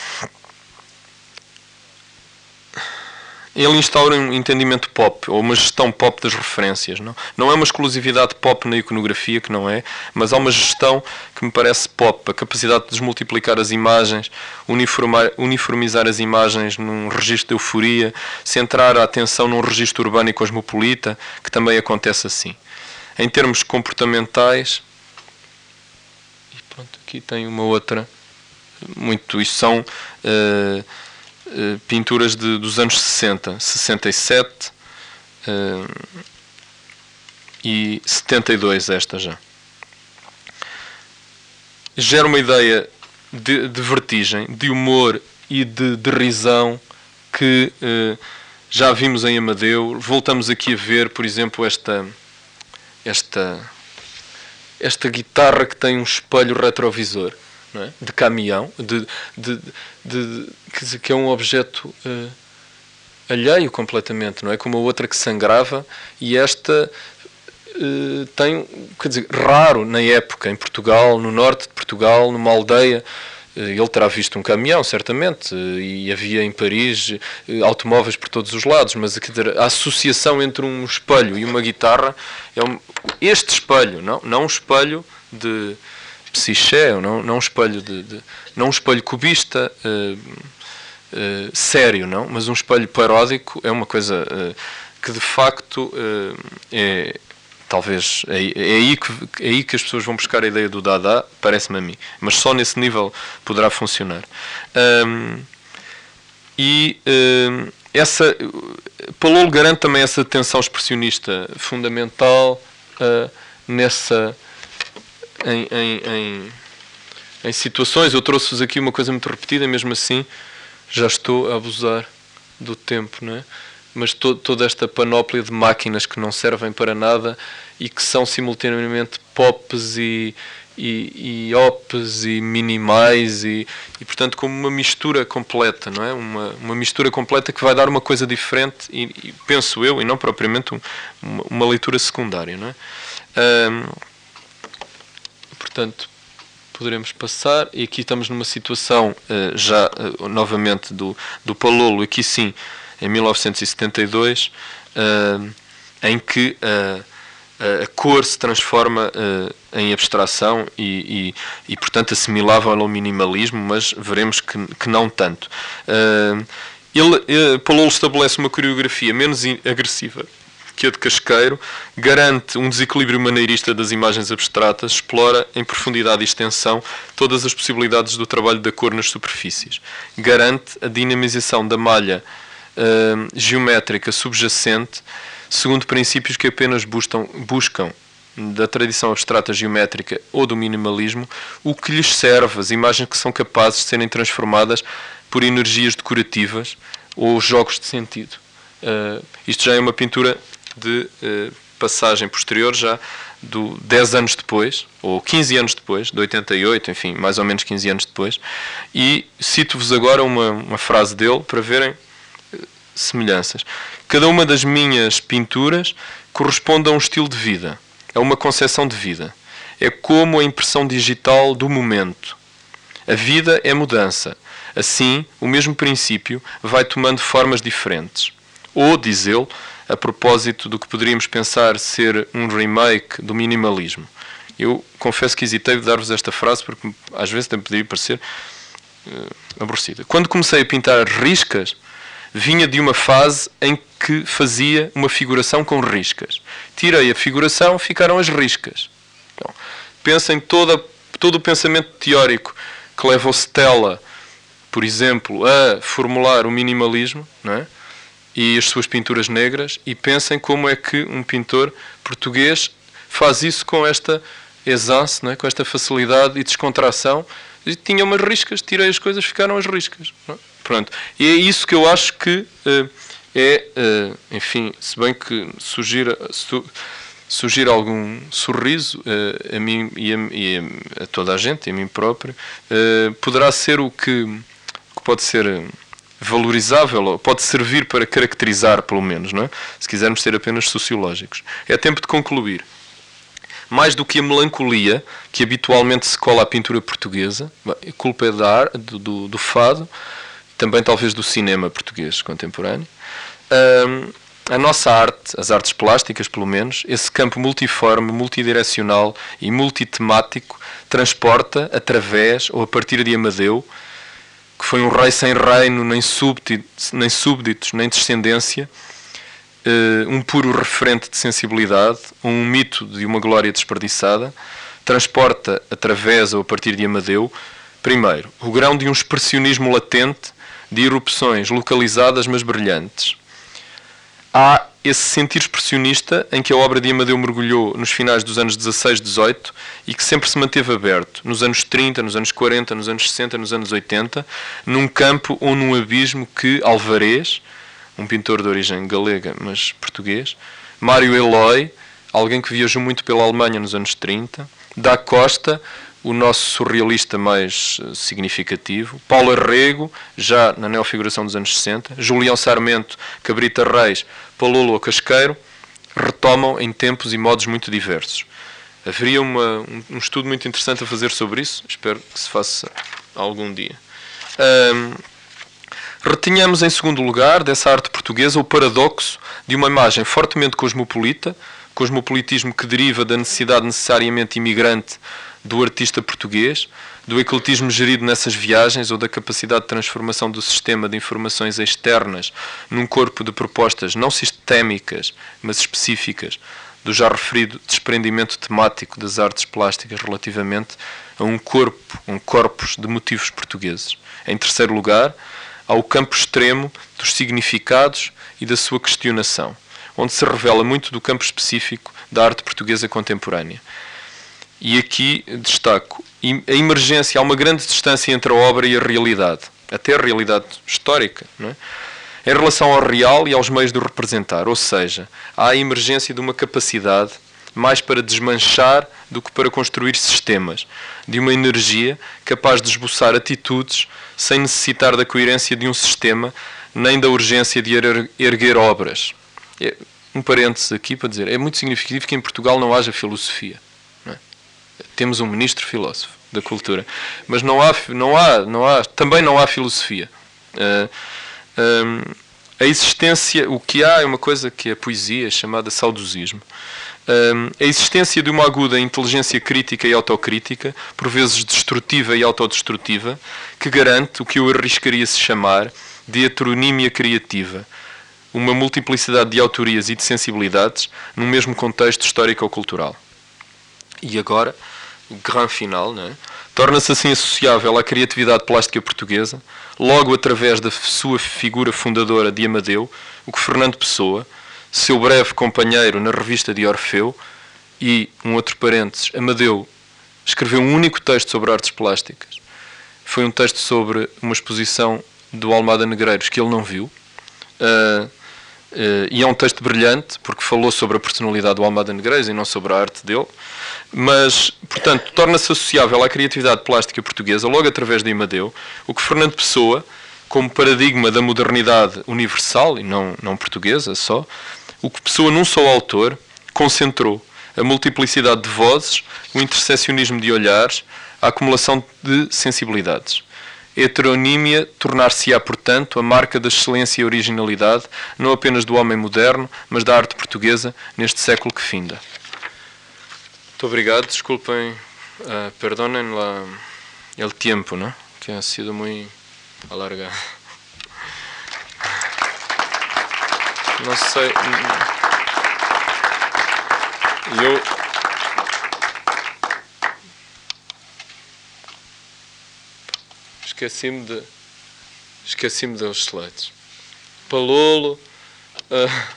ele instaura um entendimento pop, ou uma gestão pop das referências. Não, não é uma exclusividade pop na iconografia, que não é, mas há uma gestão que me parece pop, a capacidade de desmultiplicar as imagens, uniformizar as imagens num registro de euforia, centrar a atenção num registro urbano e cosmopolita, que também acontece assim. Em termos comportamentais, aqui tem uma outra. Muito. Isto são uh, uh, pinturas de, dos anos 60, 67 uh, e 72, esta já. Gera uma ideia de, de vertigem, de humor e de, de risão que já vimos em Amadeu. Voltamos aqui a ver, por exemplo, esta. esta esta guitarra que tem um espelho retrovisor é? de caminhão, de, de, de, de, que é um objeto uh, alheio completamente, não é? Como a outra que sangrava e esta uh, tem, quer dizer, raro na época em Portugal, no norte de Portugal, numa aldeia ele terá visto um caminhão, certamente, eh, e havia em Paris eh, automóveis por todos os lados, mas a associação entre um espelho e uma guitarra é um, este espelho, não, não um espelho de psiché, não, não um espelho de, de não um espelho cubista uh, uh, sério, não, mas um espelho paródico é uma coisa uh, que de facto é talvez é, é, aí que, é aí que as pessoas vão buscar a ideia do Dada, parece-me a mim. Mas só nesse nível poderá funcionar. Um, e um, essa Palolo garante também essa tensão expressionista fundamental uh, nessa em, em, em, em situações. Eu trouxe-vos aqui uma coisa muito repetida, mesmo assim já estou a abusar do tempo, não é? Mas to toda esta panóplia de máquinas que não servem para nada e que são simultaneamente pops e, e, e ops e minimais e, e portanto como uma mistura completa, não é? Uma, uma mistura completa que vai dar uma coisa diferente e, e penso eu, e não propriamente um, uma, uma, leitura secundária, não é? Portanto, poderemos passar e aqui estamos numa situação uh, já uh, novamente do, do Palolo, aqui sim em 1972, uh, eh, em que uh, a cor se transforma em abstração e, e, e, portanto, assimilável ao minimalismo, mas veremos que, que não tanto. ele, Palolo estabelece uma coreografia menos agressiva que a de Casqueiro, garante um desequilíbrio maneirista das imagens abstratas, explora em profundidade e extensão todas as possibilidades do trabalho da cor nas superfícies, garante a dinamização da malha uh, geométrica subjacente segundo princípios que apenas buscam, buscam da tradição abstrata geométrica ou do minimalismo, o que lhes serve, as imagens que são capazes de serem transformadas por energias decorativas ou jogos de sentido. Uh, isto já é uma pintura de uh, passagem posterior, já do 10 anos depois, ou 15 anos depois, de 88, enfim, mais ou menos 15 anos depois, e cito-vos agora uma, uma frase dele para verem semelhanças. Cada uma das minhas pinturas corresponde a um estilo de vida, a uma concepção de vida. É como a impressão digital do momento. A vida é mudança. Assim, o mesmo princípio vai tomando formas diferentes. ou, diz ele, a propósito do que poderíamos pensar ser um remake do minimalismo. Eu confesso que hesitei de dar-vos esta frase porque às vezes também poderia parecer uh, aborrecida. Quando comecei a pintar riscas, vinha de uma fase em que fazia uma figuração com riscas. Tirei a figuração, ficaram as riscas. Então, pensem toda, todo o pensamento teórico que leva o Stella, por exemplo, a formular o minimalismo, não é? e as suas pinturas negras e pensem como é que um pintor português faz isso com esta aisance, é? com esta facilidade e descontração. E tinha umas riscas, tirei as coisas, ficaram as riscas. É? Pronto. E é isso que eu acho que uh, é, uh, enfim, se bem que sugira, su, surgir algum sorriso uh, a mim e a, e a, toda a gente, a mim próprio, poderá ser o que, que pode ser valorizável, ou pode servir para caracterizar, pelo menos, não é? se quisermos ser apenas sociológicos. É tempo de concluir. Mais do que a melancolia que habitualmente se cola à pintura portuguesa, a culpa é da, do, do fado, também talvez do cinema português contemporâneo. Um, a nossa arte, as artes plásticas pelo menos, esse campo multiforme, multidirecional e multitemático, transporta através ou a partir de Amadeu que foi um rei sem reino, nem súbditos, nem, súbditos, nem descendência, uh, um puro referente de sensibilidade, um mito de uma glória desperdiçada, transporta através ou a partir de Amadeu, primeiro, o grão de um expressionismo latente, de erupções localizadas mas brilhantes. Há esse sentir expressionista em que a obra de Amadeu mergulhou nos finais dos anos 16, 18 e que sempre se manteve aberto, nos anos 30, nos anos 40, nos anos 60, nos anos 80, num campo ou num abismo que Alvarez, um pintor de origem galega, mas português, Mário Eloy, alguém que viajou muito pela Alemanha nos anos 30, Da Costa, o nosso surrealista mais eh, significativo, Paulo Arrego, já na neofiguração dos anos 60, Julião Sarmento, Cabrita Reis, Palolo Casqueiro, retomam em tempos e modos muito diversos. Haveria uma, um, um, estudo muito interessante a fazer sobre isso, espero que se faça algum dia. Um, retinhamos em segundo lugar dessa arte portuguesa o paradoxo de uma imagem fortemente cosmopolita, cosmopolitismo que deriva da necessidade necessariamente imigrante do artista português, do ecletismo gerido nessas viagens ou da capacidade de transformação do sistema de informações externas num corpo de propostas não sistémicas, mas específicas, do já referido desprendimento temático das artes plásticas relativamente a um corpo, um corpus de motivos portugueses. Em terceiro lugar, há o campo extremo dos significados e da sua questionação, onde se revela muito do campo específico da arte portuguesa contemporânea. E aqui destaco a emergência, há uma grande distância entre a obra e a realidade, até a realidade histórica, é? em relação ao real e aos meios de o representar. Ou seja, há a emergência de uma capacidade mais para desmanchar do que para construir sistemas, de uma energia capaz de esboçar atitudes sem necessitar da coerência de um sistema, nem da urgência de erguer obras. É, um parênteses aqui para dizer, é muito significativo que em Portugal não haja filosofia temos um ministro filósofo da cultura, mas não há, não há, não há, também não há filosofia. Uh, um, a existência, o que há é uma coisa que é a poesia chamada saudosismo. Um, a existência de uma aguda inteligência crítica e autocrítica, por vezes destrutiva e autodestrutiva, que garante o que eu arriscaria se chamar de heteronímia criativa, uma multiplicidade de autorias e de sensibilidades num mesmo contexto histórico ou cultural. E agora, o grande final, é? torna-se assim associável à criatividade plástica portuguesa, logo através da sua figura fundadora de Amadeu, o que Fernando Pessoa, seu breve companheiro na revista de Orfeu, e um outro parênteses, Amadeu escreveu um único texto sobre artes plásticas. Foi um texto sobre uma exposição do Almada Negreiros que ele não viu. Uh, Uh, e é um texto brilhante, porque falou sobre a personalidade do Almada Negreiros e não sobre a arte dele. Mas, portanto, torna-se associável à criatividade plástica portuguesa, logo através de Amadeu, o que Fernando Pessoa, como paradigma da modernidade universal, e não, não portuguesa só, o que Pessoa, num só autor, concentrou a multiplicidade de vozes, o interseccionismo de olhares, a acumulação de sensibilidades. Heteronímia tornar-se-á, portanto, a marca da excelência e originalidade, não apenas do homem moderno, mas da arte portuguesa neste século que finda. Muito obrigado, desculpem, uh, perdonem la, el tiempo, ¿no? que ha sido muy alargado. Não sei. Eu esqueci-me de esqueci-me dos slides. Palolo, uh,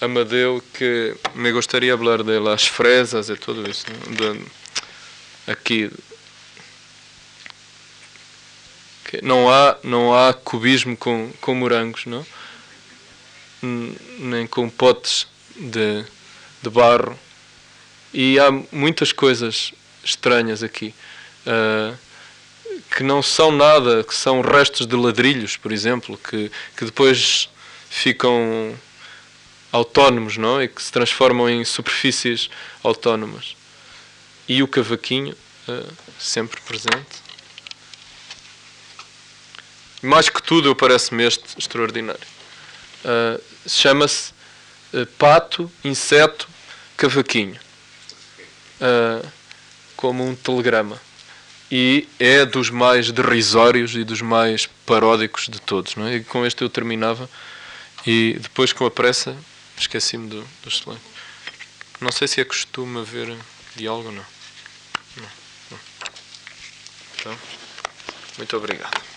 Amadeu, que me gostaria de falar de las fresas e tudo isso. De, aqui que não há não há cubismo com, com morangos, não? Nem com potes de, de barro. E há muitas coisas estranhas aqui. Uh, que não são nada, que são restos de ladrilhos, por exemplo, que, que depois ficam autónomos não? e que se transformam em superfícies autónomas. E o cavaquinho, uh, sempre presente. Mais que tudo, eu parece-me este extraordinário. Uh, Chama-se uh, pato, inseto, cavaquinho. como um telegrama e é dos mais derrisórios e dos mais paródicos de todos. Não é? E com este eu terminava e depois com a pressa esqueci-me do, do slide. Não sei se é costume haver diálogo ou não. não. não. Então, muito obrigado.